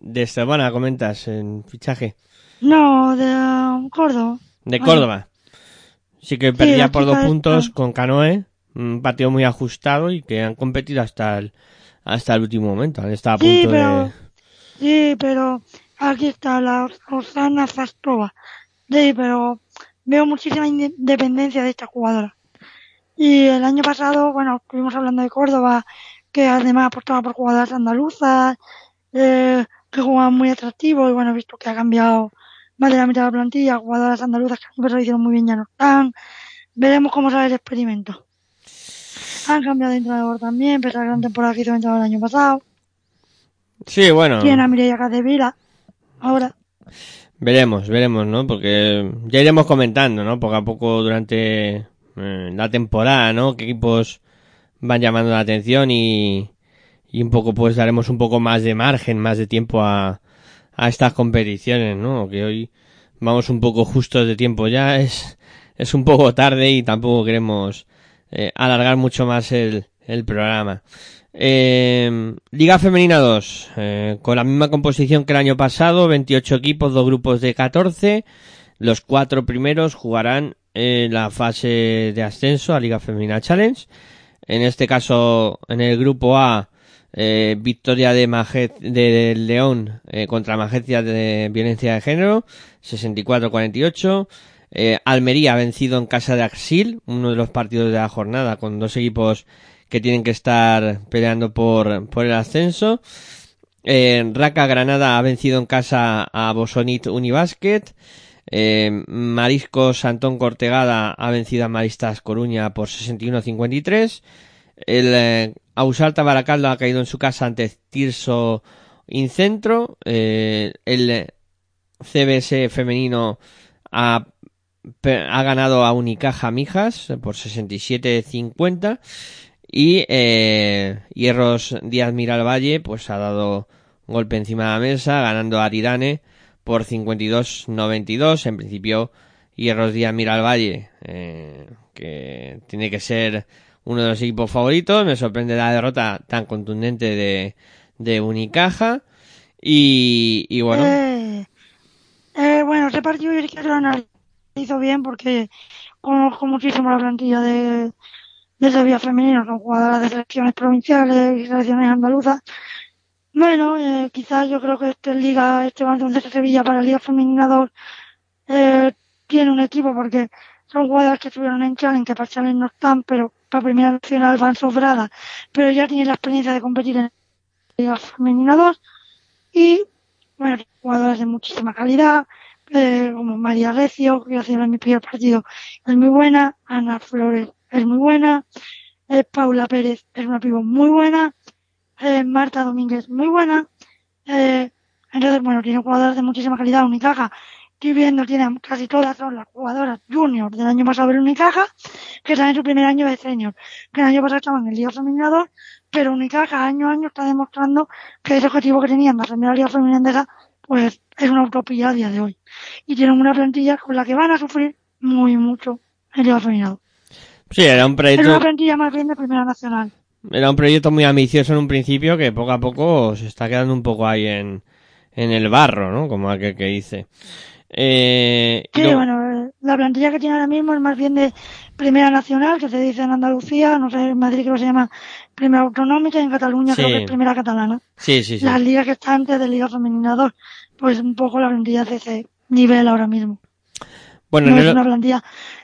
de Estepona, comentas en fichaje. no, de um, Córdoba, De. Córdoba. Sí que perdía por dos esta. puntos con Canoe. Un partido muy ajustado y que han competido hasta el, hasta el último momento. Han estado a Sí, punto pero, de... sí, pero aquí está la Osana Fastova. Sí, pero veo muchísima independencia de esta jugadora. Y el año pasado, bueno, estuvimos hablando de Córdoba, que además apostaba por jugadoras andaluzas, eh, que jugaban muy atractivo, y bueno, he visto que ha cambiado más de la mitad de la plantilla, jugadoras andaluzas que año pasado hicieron muy bien ya no están. Veremos cómo sale el experimento. Han cambiado de entrenador también, pese a la gran temporada que hizo el entrenador el año pasado. Sí, bueno. Tiene a Mireia Capdevila. Ahora, Veremos, veremos, ¿no? Porque ya iremos comentando, ¿no? Poco a poco durante eh, la temporada, ¿no? Qué equipos van llamando la atención y, y un poco pues daremos un poco más de margen, más de tiempo a, a estas competiciones, ¿no? Que hoy vamos un poco justos de tiempo ya, es, es un poco tarde y tampoco queremos eh, alargar mucho más el, el programa. Eh, Liga Femenina 2, eh, con la misma composición que el año pasado, 28 equipos, dos grupos de 14. Los cuatro primeros jugarán en la fase de ascenso a Liga Femenina Challenge. En este caso, en el grupo A, eh, victoria de, de León eh, contra Magencia de Violencia de Género, 64-48. Eh, Almería vencido en casa de Axil, uno de los partidos de la jornada, con dos equipos que tienen que estar peleando por, por el ascenso. Eh, Raca Granada ha vencido en casa a Bosonit Unibasket. Eh, Mariscos Cortegada ha vencido a Maristas Coruña por 61-53. El eh, Ausalta Baracaldo ha caído en su casa ante Tirso Incentro. Eh, el CBS femenino ha, ha ganado a Unicaja Mijas por 67-50. Y eh, Hierros Díaz Miralvalle pues ha dado un golpe encima de la mesa ganando a Aridane por 52-92. En principio Hierros Díaz Miralvalle eh, que tiene que ser uno de los equipos favoritos. Me sorprende la derrota tan contundente de, de Unicaja. Y, y bueno, Eh, eh, bueno, ese partido yo creo que bien porque conozco muchísimo la plantilla de, de Sevilla femenino, son jugadoras de selecciones provinciales y selecciones andaluzas. Bueno, eh, quizás yo creo que este Liga, este Baloncesto de Sevilla para Liga Femenina 2 eh, tiene un equipo porque son jugadoras que estuvieron en Challenge, que para Challenge no están, pero para Primera Nacional van sobradas, pero ya tienen la experiencia de competir en Liga Femenina 2 y bueno, jugadoras de muchísima calidad, eh, como María Recio, que ha sido mi primer partido, es muy buena, Ana Flores es muy buena, eh, Paula Pérez es una pivo muy buena, eh, Marta Domínguez muy buena, eh, entonces bueno, tiene jugadoras de muchísima calidad, Unicaja, estoy viendo, tiene casi todas son las jugadoras junior del año pasado del Unicaja, que están en su primer año de senior, que el año pasado estaban en el Liga 2, pero Unicaja año a año está demostrando que ese objetivo que tenían de ascender a la Liga Femenina Endesa, pues es una utopía a día de hoy. Y tienen una plantilla con la que van a sufrir muy mucho en Liga 2. Sí, era un proyecto, una plantilla más bien de Primera Nacional. era un proyecto muy ambicioso en un principio que poco a poco se está quedando un poco ahí en, en el barro, ¿no? Como aquel que dice. Eh, Sí, bueno, la plantilla que tiene ahora mismo es más bien de Primera Nacional, que se dice en Andalucía, no sé, en Madrid creo que se llama Primera Autonómica y en Cataluña Sí. creo que es Primera Catalana. sí, sí, sí. Las ligas que están antes de Liga Femenina 2, pues un poco la plantilla de ese nivel ahora mismo. Bueno, no en es una plantilla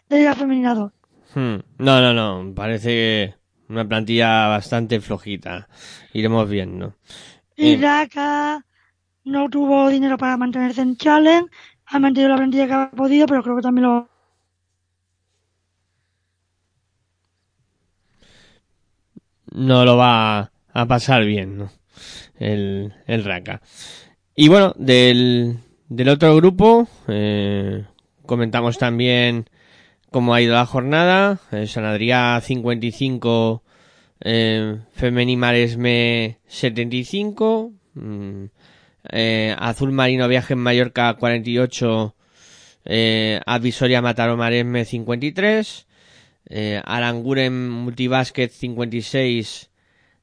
de Liga Femenina 2. Hmm. No, no, no. Parece una plantilla bastante flojita. Iremos viendo. Y Eh, Raca no tuvo dinero para mantenerse en Challenge, ha mantenido la plantilla que ha podido, pero creo que también lo no lo va a pasar bien, ¿no? El, el Raka. Y bueno, del, del otro grupo, eh, comentamos también cómo ha ido la jornada. Eh, San Adrià 55, eh, Femení Maresme 75, mm, eh, Azul Marino Viaje en Mallorca 48, eh, Advisoria Mataró Maresme 53, eh, Aranguren Multibásquet 56,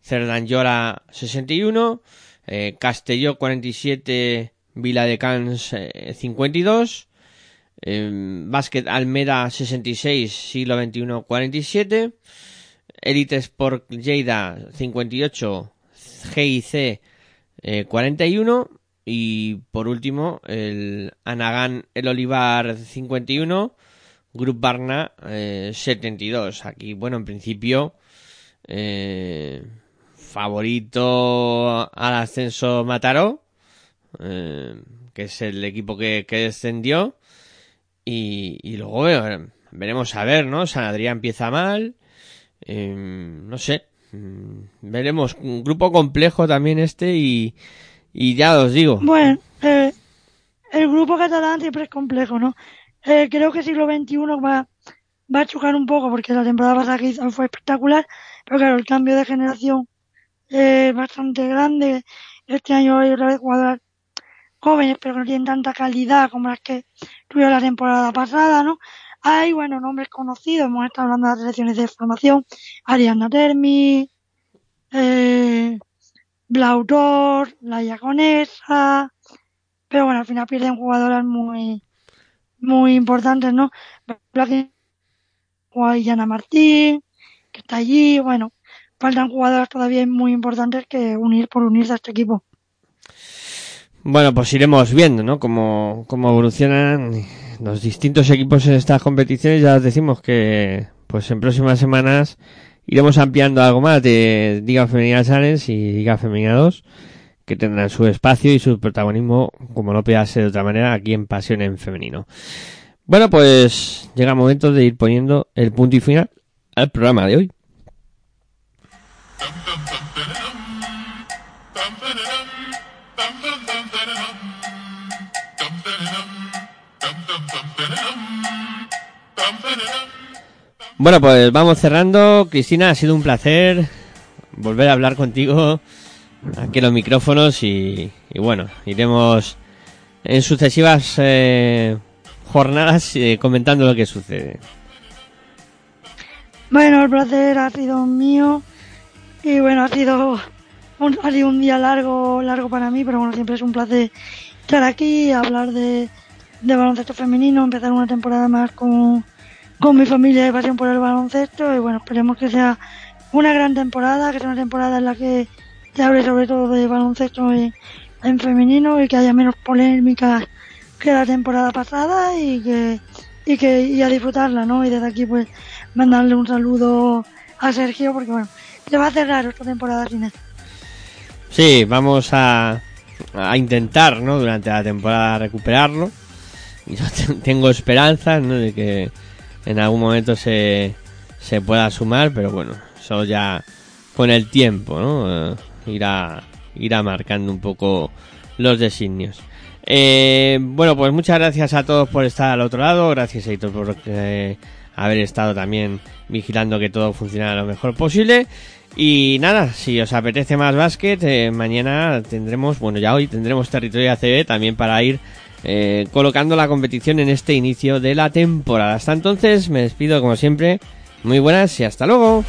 Cerdanyola 61, eh, Castelló 47, Viladecans eh, 52, eh, Básquet Almeda 66, siglo XXI 47, Elite Sport Lleida 58, GIC eh, 41 y por último el Anagán El Olivar 51, Grup Barna eh, 72. Aquí, bueno, en principio eh, favorito al ascenso Mataró, eh, que es el equipo que, que descendió. Y, luego eh, veremos a ver, ¿no? San Adrián empieza mal. eh, no sé. mm, Veremos. Un grupo complejo también este y, y ya os digo. Bueno, eh, el grupo catalán siempre es complejo, ¿no? Eh, creo que siglo XXI va, va a chocar un poco porque la temporada pasada que hizo fue espectacular, pero claro, el cambio de generación es bastante grande. Este año hay otra vez jóvenes, pero que no tienen tanta calidad como las que tuvieron la temporada pasada, ¿no? Hay, bueno, nombres conocidos, hemos estado hablando de las selecciones de formación, Ariana Termi, eh, Blautor, la Iaconesa, pero bueno, al final pierden jugadoras muy, muy importantes, ¿no? Guayana Martín, que está allí, bueno, faltan jugadoras todavía muy importantes que unir por unirse a este equipo. Bueno, pues iremos viendo, ¿no? Cómo, cómo evolucionan los distintos equipos en estas competiciones. Ya os decimos que, pues en próximas semanas iremos ampliando algo más de Liga Femenina Challenge y Liga Femenina 2. que tendrán su espacio y su protagonismo, como no puede ser de otra manera, aquí en Pasión en Femenino. Bueno, pues llega el momento de ir poniendo el punto y final al programa de hoy. Bueno, pues vamos cerrando. Cristina, ha sido un placer volver a hablar contigo aquí en los micrófonos y, bueno, iremos en sucesivas eh, jornadas eh, comentando lo que sucede. Bueno, el placer ha sido mío y bueno, ha sido un, ha sido un día largo, largo para mí, pero bueno, siempre es un placer estar aquí, hablar de, de baloncesto femenino, empezar una temporada más con, con mi familia de pasión por el baloncesto y bueno, esperemos que sea una gran temporada, que sea una temporada en la que se hable sobre todo de baloncesto en, en femenino y que haya menos polémicas que la temporada pasada y que y que y a disfrutarla, ¿no? Y desde aquí pues mandarle un saludo a Sergio porque bueno, se va a cerrar esta temporada sin él. Sí, vamos a, a intentar, ¿no? Durante la temporada recuperarlo. Yo te- tengo esperanzas, ¿no? De que en algún momento se, se pueda sumar, pero bueno, eso ya con el tiempo, ¿no? Eh, irá, irá marcando un poco los designios. Eh, bueno, pues muchas gracias a todos por estar al otro lado. Gracias, Heitor, por eh, haber estado también vigilando que todo funcionara lo mejor posible. Y nada, si os apetece más básquet, eh, mañana tendremos, bueno, ya hoy tendremos territorio ACB también para ir eh, colocando la competición en este inicio de la temporada. Hasta entonces, me despido como siempre. Muy buenas y hasta luego.